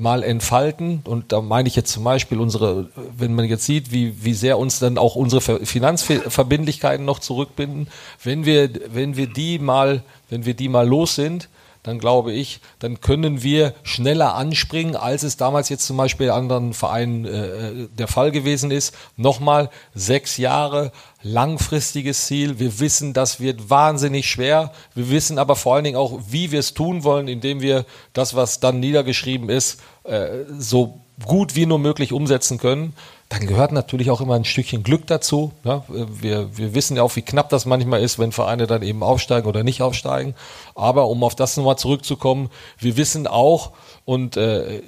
mal entfalten. Und da meine ich jetzt zum Beispiel unsere, wenn man jetzt sieht, wie, wie sehr uns dann auch unsere Finanzverbindlichkeiten noch zurückbinden, wenn wir, wenn wir die mal, wenn wir die mal los sind, dann glaube ich, dann können wir schneller anspringen, als es damals jetzt zum Beispiel anderen Vereinen äh, der Fall gewesen ist. Nochmal sechs Jahre langfristiges Ziel. Wir wissen, das wird wahnsinnig schwer. Wir wissen aber vor allen Dingen auch, wie wir es tun wollen, indem wir das, was dann niedergeschrieben ist, äh, so gut wie nur möglich umsetzen können dann gehört natürlich auch immer ein Stückchen Glück dazu. Ja, wir, wir wissen ja auch, wie knapp das manchmal ist, wenn Vereine dann eben aufsteigen oder nicht aufsteigen. Aber um auf das nochmal zurückzukommen, wir wissen auch, und äh,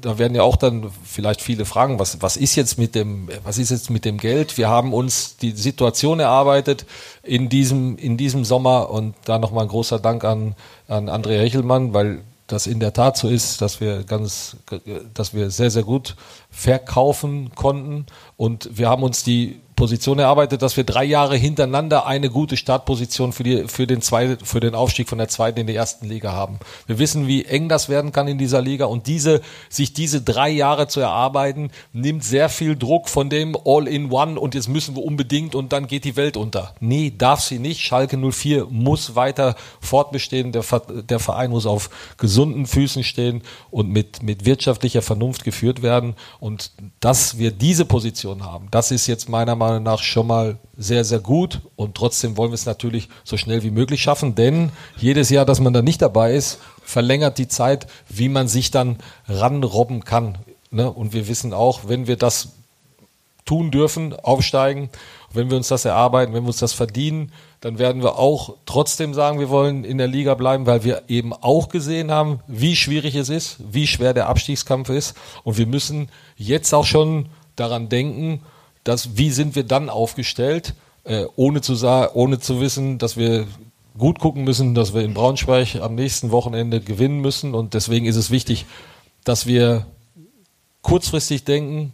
da werden ja auch dann vielleicht viele fragen, was, was ist jetzt mit dem, was ist jetzt mit dem Geld? Wir haben uns die Situation erarbeitet in diesem, in diesem Sommer und da nochmal ein großer Dank an, an André Hechelmann, weil das in der Tat so ist, dass wir ganz, dass wir sehr, sehr gut verkaufen konnten. Und wir haben uns die Position erarbeitet, dass wir drei Jahre hintereinander eine gute Startposition für, die, für, den, zweiten, für den Aufstieg von der zweiten in die ersten Liga haben. Wir wissen, wie eng das werden kann in dieser Liga und diese, sich diese drei Jahre zu erarbeiten, nimmt sehr viel Druck von dem All-in-One und jetzt müssen wir unbedingt und dann geht die Welt unter. Nee, darf sie nicht. Schalke 04 muss weiter fortbestehen. Der, der Verein muss auf gesunden Füßen stehen und mit, mit wirtschaftlicher Vernunft geführt werden. Und dass wir diese Position haben, das ist jetzt meiner Meinung Meinung nach schon mal sehr, sehr gut. Und trotzdem wollen wir es natürlich so schnell wie möglich schaffen, denn jedes Jahr, dass man da nicht dabei ist, verlängert die Zeit, wie man sich dann ranrobben kann. Ne? Und wir wissen auch, wenn wir das tun dürfen, aufsteigen, wenn wir uns das erarbeiten, wenn wir uns das verdienen, dann werden wir auch trotzdem sagen, wir wollen in der Liga bleiben, weil wir eben auch gesehen haben, wie schwierig es ist, wie schwer der Abstiegskampf ist. Und wir müssen jetzt auch schon daran denken, dass, wie sind wir dann aufgestellt, äh, ohne, zu ohne zu wissen, dass wir gut gucken müssen, dass wir in Braunschweig am nächsten Wochenende gewinnen müssen. Und deswegen ist es wichtig, dass wir kurzfristig denken,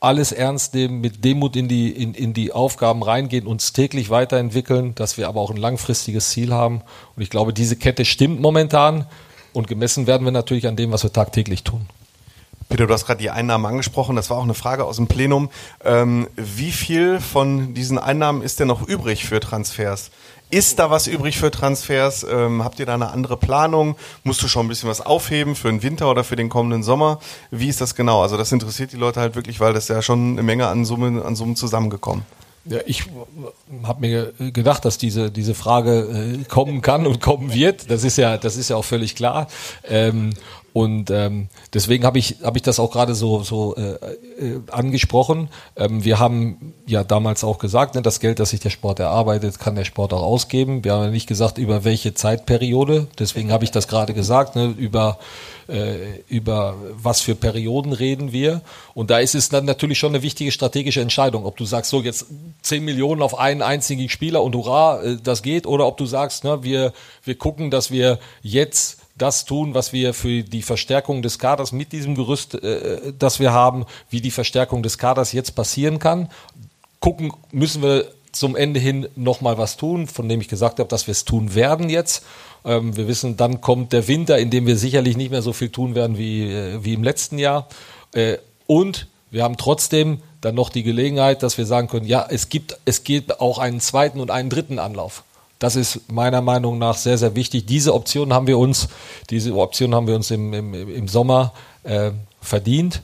alles ernst nehmen, mit Demut in die, in, in die Aufgaben reingehen, uns täglich weiterentwickeln, dass wir aber auch ein langfristiges Ziel haben. Und ich glaube, diese Kette stimmt momentan und gemessen werden wir natürlich an dem, was wir tagtäglich tun. Peter, du hast gerade die Einnahmen angesprochen. Das war auch eine Frage aus dem Plenum. Ähm, wie viel von diesen Einnahmen ist denn noch übrig für Transfers? Ist da was übrig für Transfers? Ähm, habt ihr da eine andere Planung? Musst du schon ein bisschen was aufheben für den Winter oder für den kommenden Sommer? Wie ist das genau? Also das interessiert die Leute halt wirklich, weil das ja schon eine Menge an Summen, an Summen zusammengekommen. Ja, ich habe mir gedacht, dass diese diese Frage äh, kommen kann und kommen wird. Das ist ja das ist ja auch völlig klar. Ähm, und ähm, deswegen habe ich, hab ich das auch gerade so, so äh, äh, angesprochen. Ähm, wir haben ja damals auch gesagt, ne, das Geld, das sich der Sport erarbeitet, kann der Sport auch ausgeben. Wir haben ja nicht gesagt, über welche Zeitperiode. Deswegen habe ich das gerade gesagt, ne, über, äh, über was für Perioden reden wir. Und da ist es dann natürlich schon eine wichtige strategische Entscheidung, ob du sagst, so jetzt 10 Millionen auf einen einzigen Spieler und hurra, äh, das geht, oder ob du sagst, ne, wir, wir gucken, dass wir jetzt das tun, was wir für die Verstärkung des Kaders mit diesem Gerüst, äh, das wir haben, wie die Verstärkung des Kaders jetzt passieren kann. Gucken müssen wir zum Ende hin nochmal was tun, von dem ich gesagt habe, dass wir es tun werden jetzt. Ähm, wir wissen, dann kommt der Winter, in dem wir sicherlich nicht mehr so viel tun werden wie, äh, wie im letzten Jahr. Äh, und wir haben trotzdem dann noch die Gelegenheit, dass wir sagen können, ja, es gibt, es gibt auch einen zweiten und einen dritten Anlauf. Das ist meiner Meinung nach sehr, sehr wichtig. Diese Option haben wir uns, diese Option haben wir uns im, im, im Sommer äh, verdient.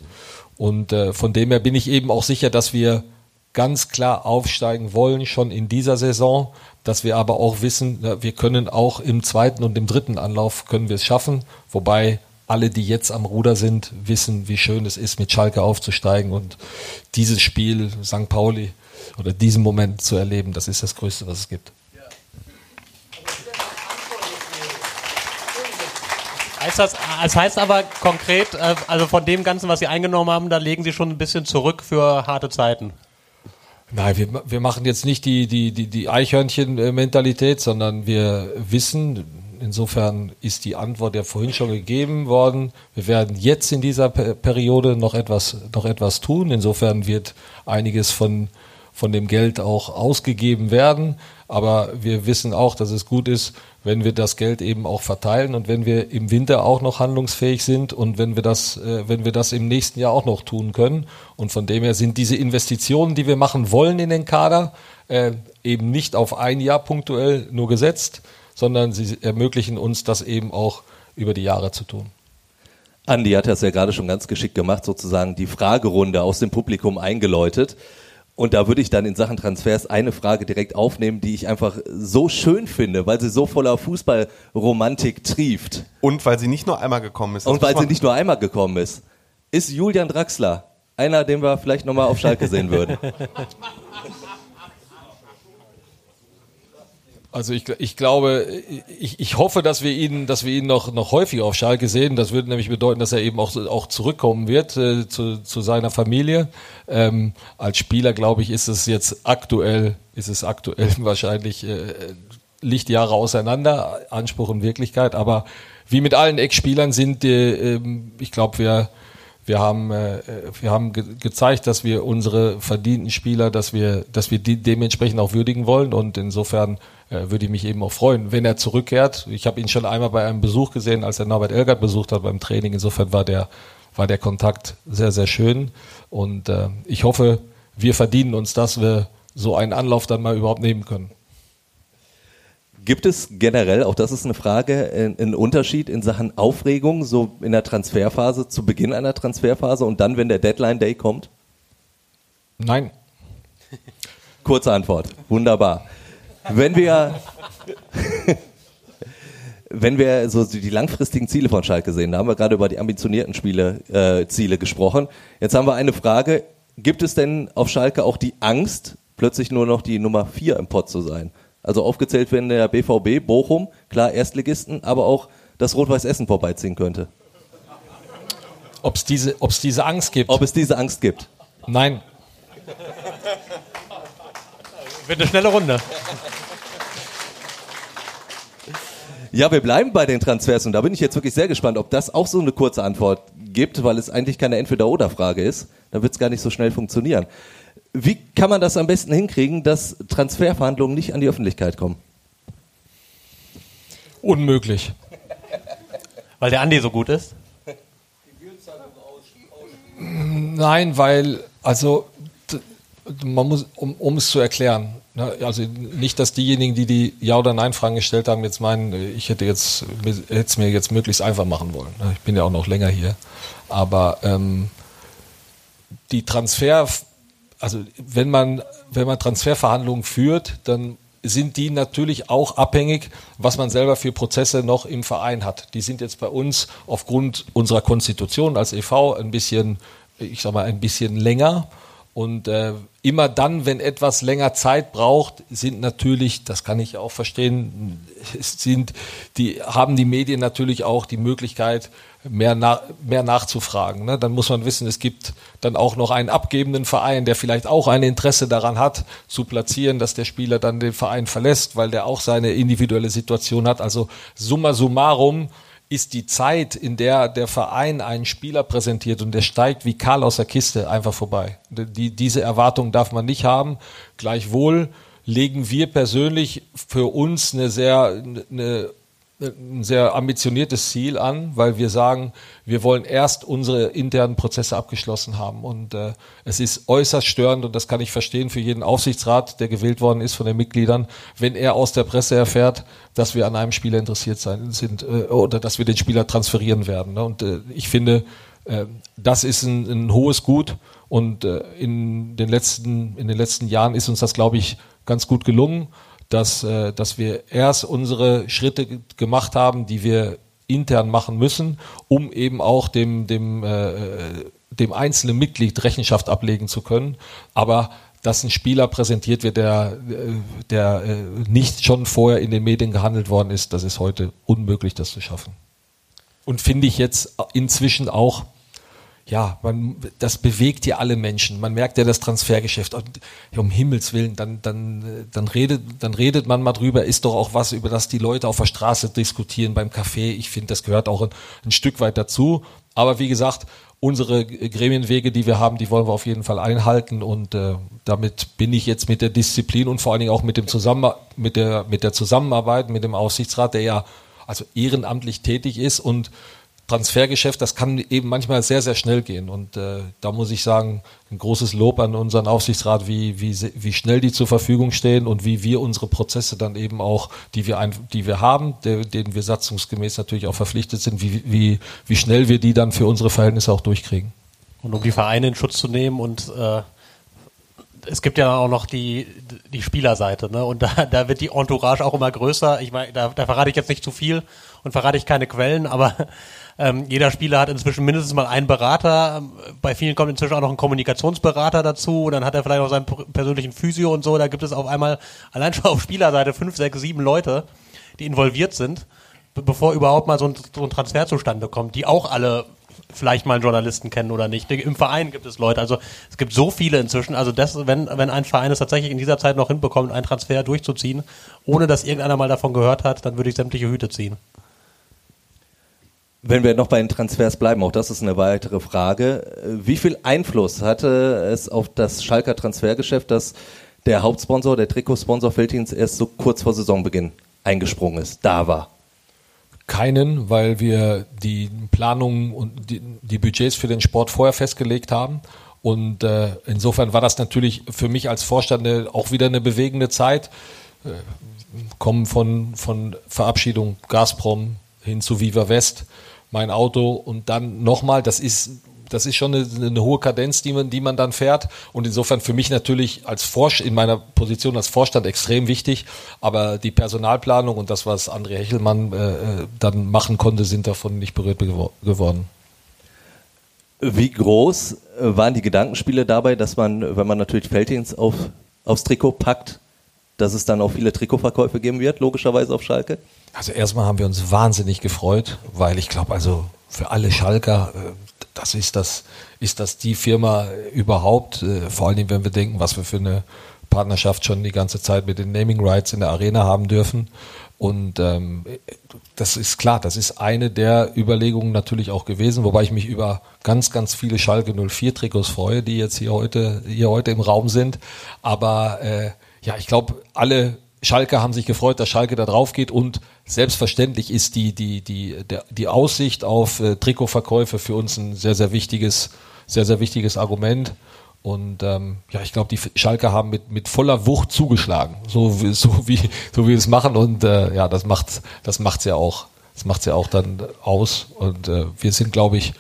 Und äh, von dem her bin ich eben auch sicher, dass wir ganz klar aufsteigen wollen, schon in dieser Saison, dass wir aber auch wissen, wir können auch im zweiten und im dritten Anlauf können wir es schaffen, wobei alle, die jetzt am Ruder sind, wissen, wie schön es ist, mit Schalke aufzusteigen und dieses Spiel St. Pauli oder diesen Moment zu erleben, das ist das Größte, was es gibt. Heißt das, das heißt aber konkret, äh, also von dem Ganzen, was Sie eingenommen haben, da legen Sie schon ein bisschen zurück für harte Zeiten. Nein, wir, wir machen jetzt nicht die, die, die, die Eichhörnchen-Mentalität, sondern wir wissen, insofern ist die Antwort ja vorhin schon gegeben worden. Wir werden jetzt in dieser Periode noch etwas, noch etwas tun. Insofern wird einiges von, von dem Geld auch ausgegeben werden. Aber wir wissen auch, dass es gut ist, wenn wir das Geld eben auch verteilen und wenn wir im Winter auch noch handlungsfähig sind und wenn wir das, äh, wenn wir das im nächsten Jahr auch noch tun können. Und von dem her sind diese Investitionen, die wir machen wollen in den Kader, äh, eben nicht auf ein Jahr punktuell nur gesetzt, sondern sie ermöglichen uns das eben auch über die Jahre zu tun. Andi hat das ja gerade schon ganz geschickt gemacht, sozusagen die Fragerunde aus dem Publikum eingeläutet. Und da würde ich dann in Sachen Transfers eine Frage direkt aufnehmen, die ich einfach so schön finde, weil sie so voller Fußballromantik trieft. Und weil sie nicht nur einmal gekommen ist. Und weil sie nicht nur einmal gekommen ist. Ist Julian Draxler einer, den wir vielleicht nochmal auf Schalke sehen würden? [laughs] Also ich, ich glaube, ich, ich hoffe, dass wir ihn, dass wir ihn noch, noch häufiger auf Schalke sehen. Das würde nämlich bedeuten, dass er eben auch, auch zurückkommen wird äh, zu, zu seiner Familie. Ähm, als Spieler, glaube ich, ist es jetzt aktuell, ist es aktuell [laughs] wahrscheinlich äh, Lichtjahre auseinander, Anspruch und Wirklichkeit. Aber wie mit allen Eckspielern sind, äh, ich glaube, wir wir haben, äh, wir haben ge gezeigt, dass wir unsere verdienten Spieler, dass wir, dass wir die dementsprechend auch würdigen wollen. Und insofern äh, würde ich mich eben auch freuen, wenn er zurückkehrt. Ich habe ihn schon einmal bei einem Besuch gesehen, als er Norbert Elgert besucht hat beim Training. Insofern war der, war der Kontakt sehr, sehr schön. Und äh, ich hoffe, wir verdienen uns, dass wir so einen Anlauf dann mal überhaupt nehmen können. Gibt es generell, auch das ist eine Frage, einen Unterschied in Sachen Aufregung, so in der Transferphase, zu Beginn einer Transferphase und dann, wenn der Deadline Day kommt? Nein. [laughs] Kurze Antwort. Wunderbar. Wenn wir, [laughs] wenn wir so die langfristigen Ziele von Schalke sehen, da haben wir gerade über die ambitionierten Spiele, äh, Ziele gesprochen. Jetzt haben wir eine Frage. Gibt es denn auf Schalke auch die Angst, plötzlich nur noch die Nummer vier im Pott zu sein? Also aufgezählt werden der BVB, Bochum, klar Erstligisten, aber auch das Rot-Weiß Essen vorbeiziehen könnte. Ob es diese, ob's diese Angst gibt? Ob es diese Angst gibt? Nein. Wird eine schnelle Runde. Ja, wir bleiben bei den Transfers und da bin ich jetzt wirklich sehr gespannt, ob das auch so eine kurze Antwort gibt, weil es eigentlich keine Entweder-Oder-Frage ist. Da wird es gar nicht so schnell funktionieren. Wie kann man das am besten hinkriegen, dass Transferverhandlungen nicht an die Öffentlichkeit kommen? Unmöglich. Weil der Andi so gut ist? Nein, weil, also, man muss, um, um es zu erklären, ne, also nicht, dass diejenigen, die die Ja- oder Nein-Fragen gestellt haben, jetzt meinen, ich hätte jetzt, hätte es mir jetzt möglichst einfach machen wollen. Ne. Ich bin ja auch noch länger hier. Aber ähm, die Transfer, also wenn man, wenn man Transferverhandlungen führt, dann sind die natürlich auch abhängig, was man selber für Prozesse noch im Verein hat. Die sind jetzt bei uns aufgrund unserer Konstitution als EV ein bisschen, ich sag mal, ein bisschen länger. Und äh, immer dann, wenn etwas länger Zeit braucht, sind natürlich, das kann ich auch verstehen, [laughs] sind die, haben die Medien natürlich auch die Möglichkeit, mehr, nach, mehr nachzufragen. Ne? Dann muss man wissen, es gibt dann auch noch einen abgebenden Verein, der vielleicht auch ein Interesse daran hat, zu platzieren, dass der Spieler dann den Verein verlässt, weil der auch seine individuelle Situation hat. Also summa summarum ist die Zeit, in der der Verein einen Spieler präsentiert und der steigt wie Karl aus der Kiste einfach vorbei. Die, diese Erwartung darf man nicht haben. Gleichwohl legen wir persönlich für uns eine sehr, eine, ein sehr ambitioniertes Ziel an, weil wir sagen, wir wollen erst unsere internen Prozesse abgeschlossen haben. Und äh, es ist äußerst störend, und das kann ich verstehen für jeden Aufsichtsrat, der gewählt worden ist von den Mitgliedern, wenn er aus der Presse erfährt, dass wir an einem Spieler interessiert sein sind äh, oder dass wir den Spieler transferieren werden. Ne? Und äh, ich finde, äh, das ist ein, ein hohes Gut. Und äh, in den letzten in den letzten Jahren ist uns das, glaube ich, ganz gut gelungen dass, äh, dass wir erst unsere Schritte gemacht haben, die wir intern machen müssen, um eben auch dem, dem, äh, dem einzelnen Mitglied Rechenschaft ablegen zu können. Aber dass ein Spieler präsentiert wird, der, der äh, nicht schon vorher in den Medien gehandelt worden ist, das ist heute unmöglich, das zu schaffen. Und finde ich jetzt inzwischen auch ja, man, das bewegt ja alle Menschen. Man merkt ja das Transfergeschäft. Und, ja, um Himmels Willen, dann, dann, dann, redet, dann redet man mal drüber, ist doch auch was, über das die Leute auf der Straße diskutieren, beim Café. Ich finde, das gehört auch ein, ein Stück weit dazu. Aber wie gesagt, unsere Gremienwege, die wir haben, die wollen wir auf jeden Fall einhalten und äh, damit bin ich jetzt mit der Disziplin und vor allen Dingen auch mit dem Zusammen mit der mit der Zusammenarbeit mit dem Aufsichtsrat, der ja also ehrenamtlich tätig ist und Transfergeschäft, das kann eben manchmal sehr, sehr schnell gehen. Und äh, da muss ich sagen, ein großes Lob an unseren Aufsichtsrat, wie, wie, wie schnell die zur Verfügung stehen und wie wir unsere Prozesse dann eben auch, die wir, ein, die wir haben, der, denen wir satzungsgemäß natürlich auch verpflichtet sind, wie, wie, wie schnell wir die dann für unsere Verhältnisse auch durchkriegen. Und um die Vereine in Schutz zu nehmen und äh, es gibt ja auch noch die, die Spielerseite, ne? Und da, da wird die Entourage auch immer größer. Ich meine, da, da verrate ich jetzt nicht zu viel und verrate ich keine Quellen, aber ähm, jeder Spieler hat inzwischen mindestens mal einen Berater. Bei vielen kommt inzwischen auch noch ein Kommunikationsberater dazu. Dann hat er vielleicht auch seinen persönlichen Physio und so. Da gibt es auf einmal allein schon auf Spielerseite fünf, sechs, sieben Leute, die involviert sind, bevor überhaupt mal so ein, so ein Transfer zustande kommt, die auch alle vielleicht mal einen Journalisten kennen oder nicht. Im Verein gibt es Leute, also es gibt so viele inzwischen. Also das, wenn, wenn ein Verein es tatsächlich in dieser Zeit noch hinbekommt, einen Transfer durchzuziehen, ohne dass irgendeiner mal davon gehört hat, dann würde ich sämtliche Hüte ziehen. Wenn wir noch bei den Transfers bleiben, auch das ist eine weitere Frage. Wie viel Einfluss hatte es auf das Schalker Transfergeschäft, dass der Hauptsponsor, der Trikotsponsor Feldins erst so kurz vor Saisonbeginn eingesprungen ist, da war? Keinen, weil wir die Planungen und die, die Budgets für den Sport vorher festgelegt haben. Und äh, insofern war das natürlich für mich als Vorstand eine, auch wieder eine bewegende Zeit. Äh, kommen von, von Verabschiedung Gazprom hin zu Viva West mein Auto und dann nochmal, das ist das ist schon eine, eine, hohe Kadenz, die man, die man dann fährt. Und insofern für mich natürlich als Vorst in meiner Position als Vorstand extrem wichtig. Aber die Personalplanung und das, was André Hechelmann äh, äh dann machen konnte, sind davon nicht berührt geworden. Wie groß äh, waren die Gedankenspiele dabei, dass man, wenn man natürlich Feldins auf, aufs Trikot packt, dass es dann auch viele Trikotverkäufe geben wird, logischerweise auf Schalke? Also erstmal haben wir uns wahnsinnig gefreut, weil ich glaube, also für alle Schalker, äh, das ist das, ist das die Firma überhaupt, äh, vor allen Dingen, wenn wir denken, was wir für eine Partnerschaft schon die ganze Zeit mit den Naming Rights in der Arena haben dürfen. Und ähm, das ist klar, das ist eine der Überlegungen natürlich auch gewesen, wobei ich mich über ganz, ganz viele Schalke 04 Trikots freue, die jetzt hier heute, hier heute im Raum sind. Aber äh, ja, ich glaube, alle Schalke haben sich gefreut, dass Schalke da drauf geht und selbstverständlich ist die, die, die, der, die Aussicht auf äh, Trikotverkäufe für uns ein sehr, sehr wichtiges, sehr, sehr wichtiges Argument. Und ähm, ja, ich glaube, die Schalke haben mit, mit voller Wucht zugeschlagen, so, so wie so wie es machen. Und äh, ja, das macht das macht's ja auch, das macht's ja auch dann aus. Und äh, wir sind, glaube ich,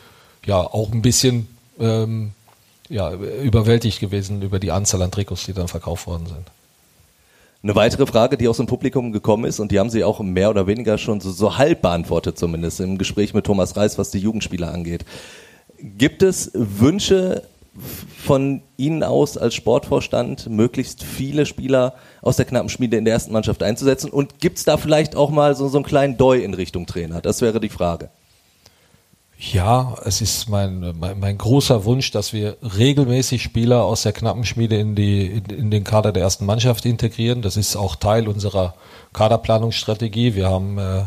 ja auch ein bisschen ähm, ja, überwältigt gewesen über die Anzahl an Trikots, die dann verkauft worden sind. Eine weitere Frage, die aus dem Publikum gekommen ist, und die haben Sie auch mehr oder weniger schon so, so halb beantwortet, zumindest im Gespräch mit Thomas Reis, was die Jugendspieler angeht. Gibt es Wünsche von Ihnen aus als Sportvorstand, möglichst viele Spieler aus der knappen Schmiede in der ersten Mannschaft einzusetzen? Und gibt es da vielleicht auch mal so, so einen kleinen Doi in Richtung Trainer? Das wäre die Frage. Ja, es ist mein, mein, mein, großer Wunsch, dass wir regelmäßig Spieler aus der Knappenschmiede in, die, in, in, den Kader der ersten Mannschaft integrieren. Das ist auch Teil unserer Kaderplanungsstrategie. Wir haben, äh,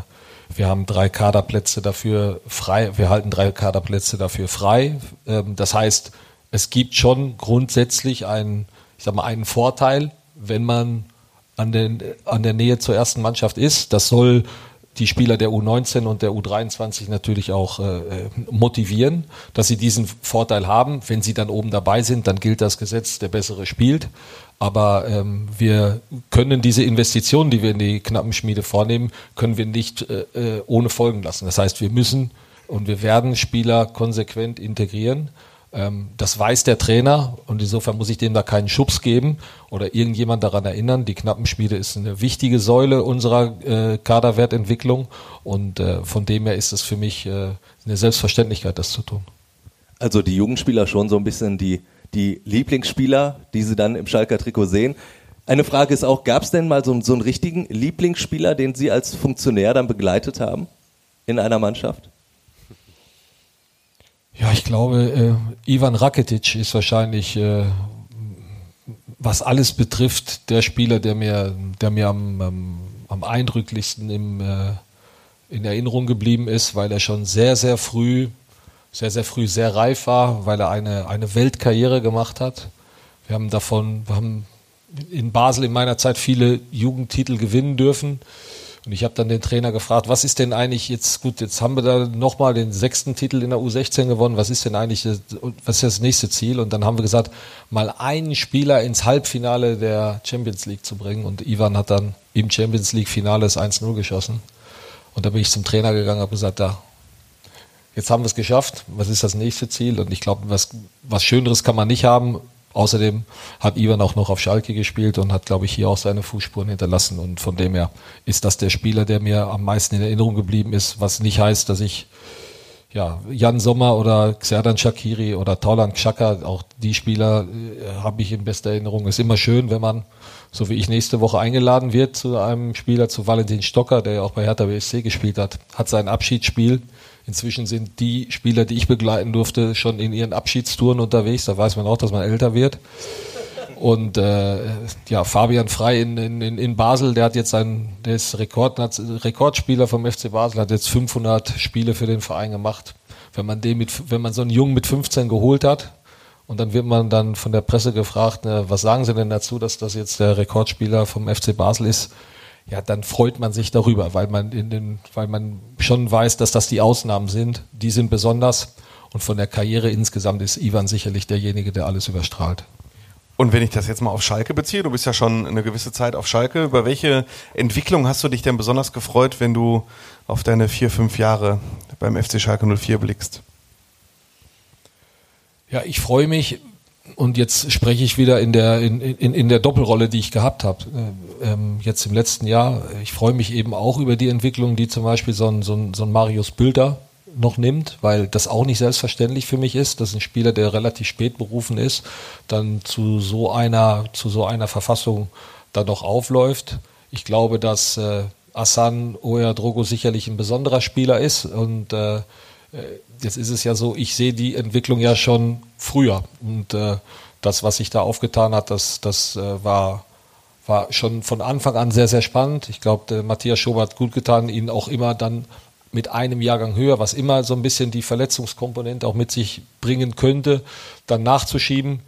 wir haben drei Kaderplätze dafür frei. Wir halten drei Kaderplätze dafür frei. Ähm, das heißt, es gibt schon grundsätzlich einen, ich sag mal, einen Vorteil, wenn man an, den, an der Nähe zur ersten Mannschaft ist. Das soll die Spieler der U19 und der U23 natürlich auch äh, motivieren, dass sie diesen Vorteil haben. Wenn sie dann oben dabei sind, dann gilt das Gesetz, der Bessere spielt. Aber ähm, wir können diese Investitionen, die wir in die Knappenschmiede vornehmen, können wir nicht äh, äh ohne Folgen lassen. Das heißt, wir müssen und wir werden Spieler konsequent integrieren. Ähm, das weiß der Trainer und insofern muss ich dem da keinen Schubs geben oder irgendjemand daran erinnern. Die Knappenschmiede ist eine wichtige Säule unserer äh, Kaderwertentwicklung und äh, von dem her ist es für mich äh, eine Selbstverständlichkeit, das zu tun. Also die Jugendspieler schon so ein bisschen die, die Lieblingsspieler, die sie dann im Schalker Trikot sehen. Eine Frage ist auch, gab es denn mal so, so einen richtigen Lieblingsspieler, den Sie als Funktionär dann begleitet haben in einer Mannschaft? Ja, ich glaube, äh, Ivan Rakitic ist wahrscheinlich, äh, was alles betrifft, der Spieler, der mir, der mir am, am, am eindrücklichsten im, äh, in Erinnerung geblieben ist, weil er schon sehr, sehr früh, sehr, sehr früh sehr reif war, weil er eine, eine Weltkarriere gemacht hat. Wir haben davon, wir haben in Basel in meiner Zeit viele Jugendtitel gewinnen dürfen. Und ich habe dann den Trainer gefragt, was ist denn eigentlich jetzt, gut, jetzt haben wir da nochmal den sechsten Titel in der U16 gewonnen, was ist denn eigentlich, was ist das nächste Ziel? Und dann haben wir gesagt, mal einen Spieler ins Halbfinale der Champions League zu bringen. Und Ivan hat dann im Champions League Finale das 1-0 geschossen. Und da bin ich zum Trainer gegangen, habe gesagt, da, jetzt haben wir es geschafft, was ist das nächste Ziel? Und ich glaube, was, was Schöneres kann man nicht haben, Außerdem hat Ivan auch noch auf Schalke gespielt und hat, glaube ich, hier auch seine Fußspuren hinterlassen. Und von dem her ist das der Spieler, der mir am meisten in Erinnerung geblieben ist, was nicht heißt, dass ich ja, Jan Sommer oder Xerdan Shakiri oder Taulan Xhaka, auch die Spieler äh, habe ich in bester Erinnerung. Ist immer schön, wenn man, so wie ich nächste Woche eingeladen wird zu einem Spieler, zu Valentin Stocker, der ja auch bei Hertha BSC gespielt hat, hat sein Abschiedsspiel Inzwischen sind die Spieler, die ich begleiten durfte, schon in ihren Abschiedstouren unterwegs. Da weiß man auch, dass man älter wird. Und äh, ja, Fabian Frei in, in, in Basel, der hat jetzt einen, der ist Rekord, Rekordspieler vom FC Basel, hat jetzt 500 Spiele für den Verein gemacht. Wenn man den mit, wenn man so einen Jungen mit 15 geholt hat, und dann wird man dann von der Presse gefragt, ne, was sagen Sie denn dazu, dass das jetzt der Rekordspieler vom FC Basel ist? Ja, dann freut man sich darüber, weil man in den, weil man schon weiß, dass das die Ausnahmen sind. Die sind besonders. Und von der Karriere insgesamt ist Ivan sicherlich derjenige, der alles überstrahlt. Und wenn ich das jetzt mal auf Schalke beziehe, du bist ja schon eine gewisse Zeit auf Schalke, über welche Entwicklung hast du dich denn besonders gefreut, wenn du auf deine vier, fünf Jahre beim FC Schalke 04 blickst? Ja, ich freue mich, und jetzt spreche ich wieder in der, in, in, in der Doppelrolle, die ich gehabt habe. Äh, ähm, jetzt im letzten Jahr. Ich freue mich eben auch über die Entwicklung, die zum Beispiel so ein, so ein, so ein Marius Bilder noch nimmt, weil das auch nicht selbstverständlich für mich ist, dass ein Spieler, der relativ spät berufen ist, dann zu so einer, zu so einer Verfassung dann noch aufläuft. Ich glaube, dass äh, Asan Drogo sicherlich ein besonderer Spieler ist und äh, jetzt ist es ja so, ich sehe die Entwicklung ja schon früher. Und äh, das, was sich da aufgetan hat, das, das äh, war, war schon von Anfang an sehr, sehr spannend. Ich glaube, Matthias Schober hat gut getan, ihn auch immer dann mit einem Jahrgang höher, was immer so ein bisschen die Verletzungskomponente auch mit sich bringen könnte, dann nachzuschieben.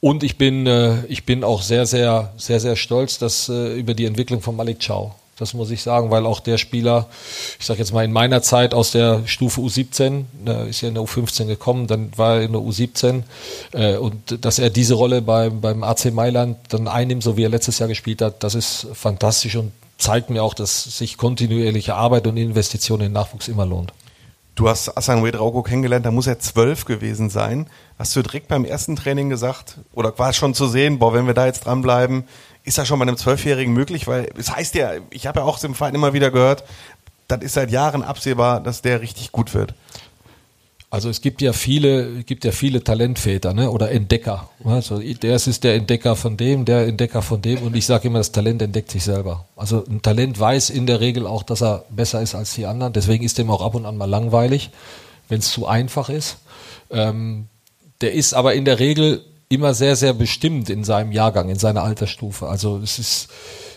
Und ich bin, äh, ich bin auch sehr, sehr, sehr, sehr stolz dass, über die Entwicklung von Malik Chow. Das muss ich sagen, weil auch der Spieler, ich sage jetzt mal in meiner Zeit aus der Stufe U17, da ist ja in der U15 gekommen, dann war er in der U17 äh, und dass er diese Rolle beim, beim AC Mailand dann einnimmt, so wie er letztes Jahr gespielt hat, das ist fantastisch und zeigt mir auch, dass sich kontinuierliche Arbeit und Investitionen in Nachwuchs immer lohnt. Du hast Asan Wedraugo kennengelernt, da muss er zwölf gewesen sein. Hast du direkt beim ersten Training gesagt, oder war es schon zu sehen, boah, wenn wir da jetzt dranbleiben, ist das schon bei einem Zwölfjährigen möglich? Weil es heißt ja, ich habe ja auch im Verein immer wieder gehört, das ist seit Jahren absehbar, dass der richtig gut wird. Also es gibt ja viele, gibt ja viele Talentväter, ne? Oder Entdecker. Also der ist der Entdecker von dem, der Entdecker von dem. Und ich sage immer, das Talent entdeckt sich selber. Also ein Talent weiß in der Regel auch, dass er besser ist als die anderen. Deswegen ist dem auch ab und an mal langweilig, wenn es zu einfach ist. Ähm, der ist aber in der Regel immer sehr, sehr bestimmt in seinem Jahrgang, in seiner Altersstufe. Also es ist,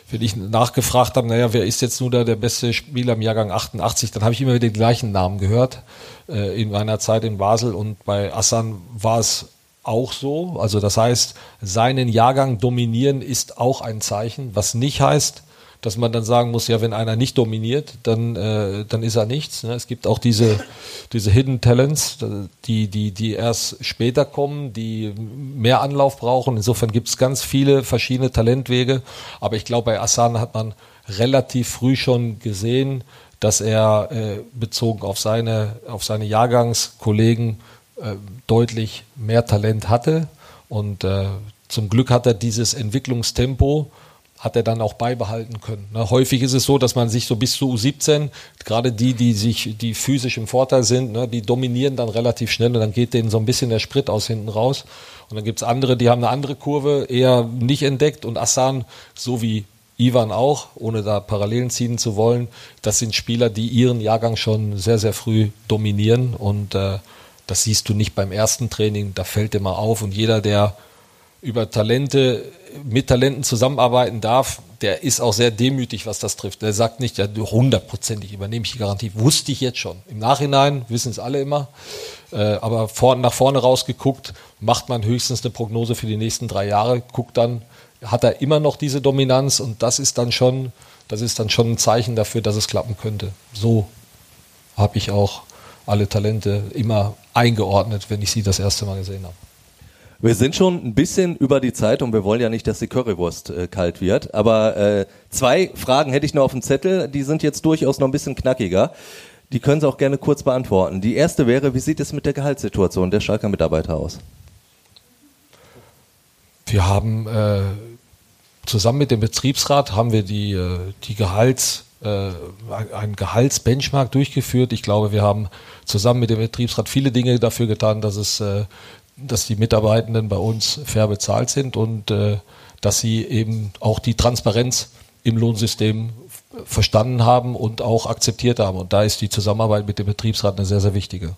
wenn ich nachgefragt habe, naja, wer ist jetzt nur da der beste Spieler im Jahrgang 88, dann habe ich immer wieder den gleichen Namen gehört äh, in meiner Zeit in Basel und bei Assan war es auch so. Also das heißt, seinen Jahrgang dominieren ist auch ein Zeichen, was nicht heißt, dass man dann sagen muss, ja, wenn einer nicht dominiert, dann, äh, dann ist er nichts. Ne? Es gibt auch diese, diese Hidden Talents, die, die, die erst später kommen, die mehr Anlauf brauchen. Insofern gibt es ganz viele verschiedene Talentwege. Aber ich glaube, bei Assan hat man relativ früh schon gesehen, dass er äh, bezogen auf seine, auf seine Jahrgangskollegen äh, deutlich mehr Talent hatte. Und äh, zum Glück hat er dieses Entwicklungstempo hat er dann auch beibehalten können. Ne? Häufig ist es so, dass man sich so bis zu U17, gerade die, die sich, die physisch im Vorteil sind, ne, die dominieren dann relativ schnell und dann geht denen so ein bisschen der Sprit aus hinten raus. Und dann gibt's andere, die haben eine andere Kurve eher nicht entdeckt und Assan, so wie Ivan auch, ohne da Parallelen ziehen zu wollen, das sind Spieler, die ihren Jahrgang schon sehr, sehr früh dominieren und äh, das siehst du nicht beim ersten Training, da fällt immer auf und jeder, der über Talente, mit Talenten zusammenarbeiten darf, der ist auch sehr demütig, was das trifft. Der sagt nicht, ja, hundertprozentig übernehme ich die Garantie. Wusste ich jetzt schon. Im Nachhinein wissen es alle immer. Äh, aber vor, nach vorne rausgeguckt, macht man höchstens eine Prognose für die nächsten drei Jahre, guckt dann, hat er immer noch diese Dominanz und das ist dann schon, das ist dann schon ein Zeichen dafür, dass es klappen könnte. So habe ich auch alle Talente immer eingeordnet, wenn ich sie das erste Mal gesehen habe. Wir sind schon ein bisschen über die Zeit und wir wollen ja nicht, dass die Currywurst äh, kalt wird. Aber äh, zwei Fragen hätte ich noch auf dem Zettel, die sind jetzt durchaus noch ein bisschen knackiger. Die können Sie auch gerne kurz beantworten. Die erste wäre, wie sieht es mit der Gehaltssituation der Schalker Mitarbeiter aus? Wir haben äh, zusammen mit dem Betriebsrat haben wir die, äh, die Gehalts äh, ein Gehaltsbenchmark durchgeführt. Ich glaube, wir haben zusammen mit dem Betriebsrat viele Dinge dafür getan, dass es äh, dass die Mitarbeitenden bei uns fair bezahlt sind und äh, dass sie eben auch die Transparenz im Lohnsystem verstanden haben und auch akzeptiert haben. Und da ist die Zusammenarbeit mit dem Betriebsrat eine sehr, sehr wichtige.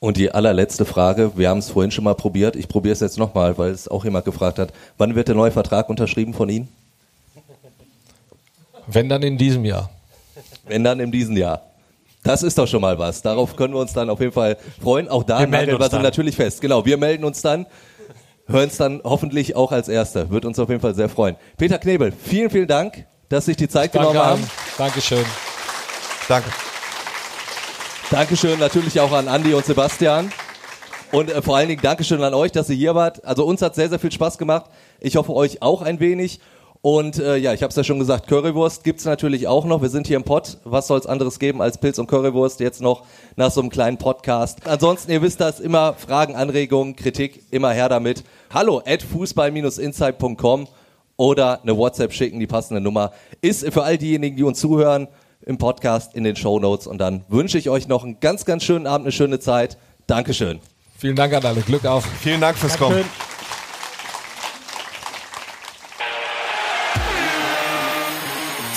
Und die allerletzte Frage, wir haben es vorhin schon mal probiert, ich probiere es jetzt nochmal, weil es auch jemand gefragt hat, wann wird der neue Vertrag unterschrieben von Ihnen? Wenn dann in diesem Jahr. Wenn dann in diesem Jahr. Das ist doch schon mal was. Darauf können wir uns dann auf jeden Fall freuen. Auch da wir melden wir natürlich fest. Genau, wir melden uns dann, hören es dann hoffentlich auch als Erster. Wird uns auf jeden Fall sehr freuen. Peter Knebel, vielen, vielen Dank, dass Sie sich die Zeit Danke genommen haben. Dankeschön. Danke. Dankeschön natürlich auch an Andi und Sebastian. Und äh, vor allen Dingen Dankeschön an euch, dass ihr hier wart. Also uns hat sehr, sehr viel Spaß gemacht. Ich hoffe euch auch ein wenig. Und äh, ja, ich habe es ja schon gesagt, Currywurst gibt's natürlich auch noch. Wir sind hier im Pott. Was soll's anderes geben als Pilz und Currywurst jetzt noch nach so einem kleinen Podcast? Ansonsten, ihr wisst das, immer Fragen, Anregungen, Kritik, immer her damit. Hallo at fußball-insight.com oder eine WhatsApp schicken, die passende Nummer ist für all diejenigen, die uns zuhören im Podcast in den Show Notes. Und dann wünsche ich euch noch einen ganz, ganz schönen Abend, eine schöne Zeit. Dankeschön. Vielen Dank an alle. Glück auf. Vielen Dank fürs Kommen.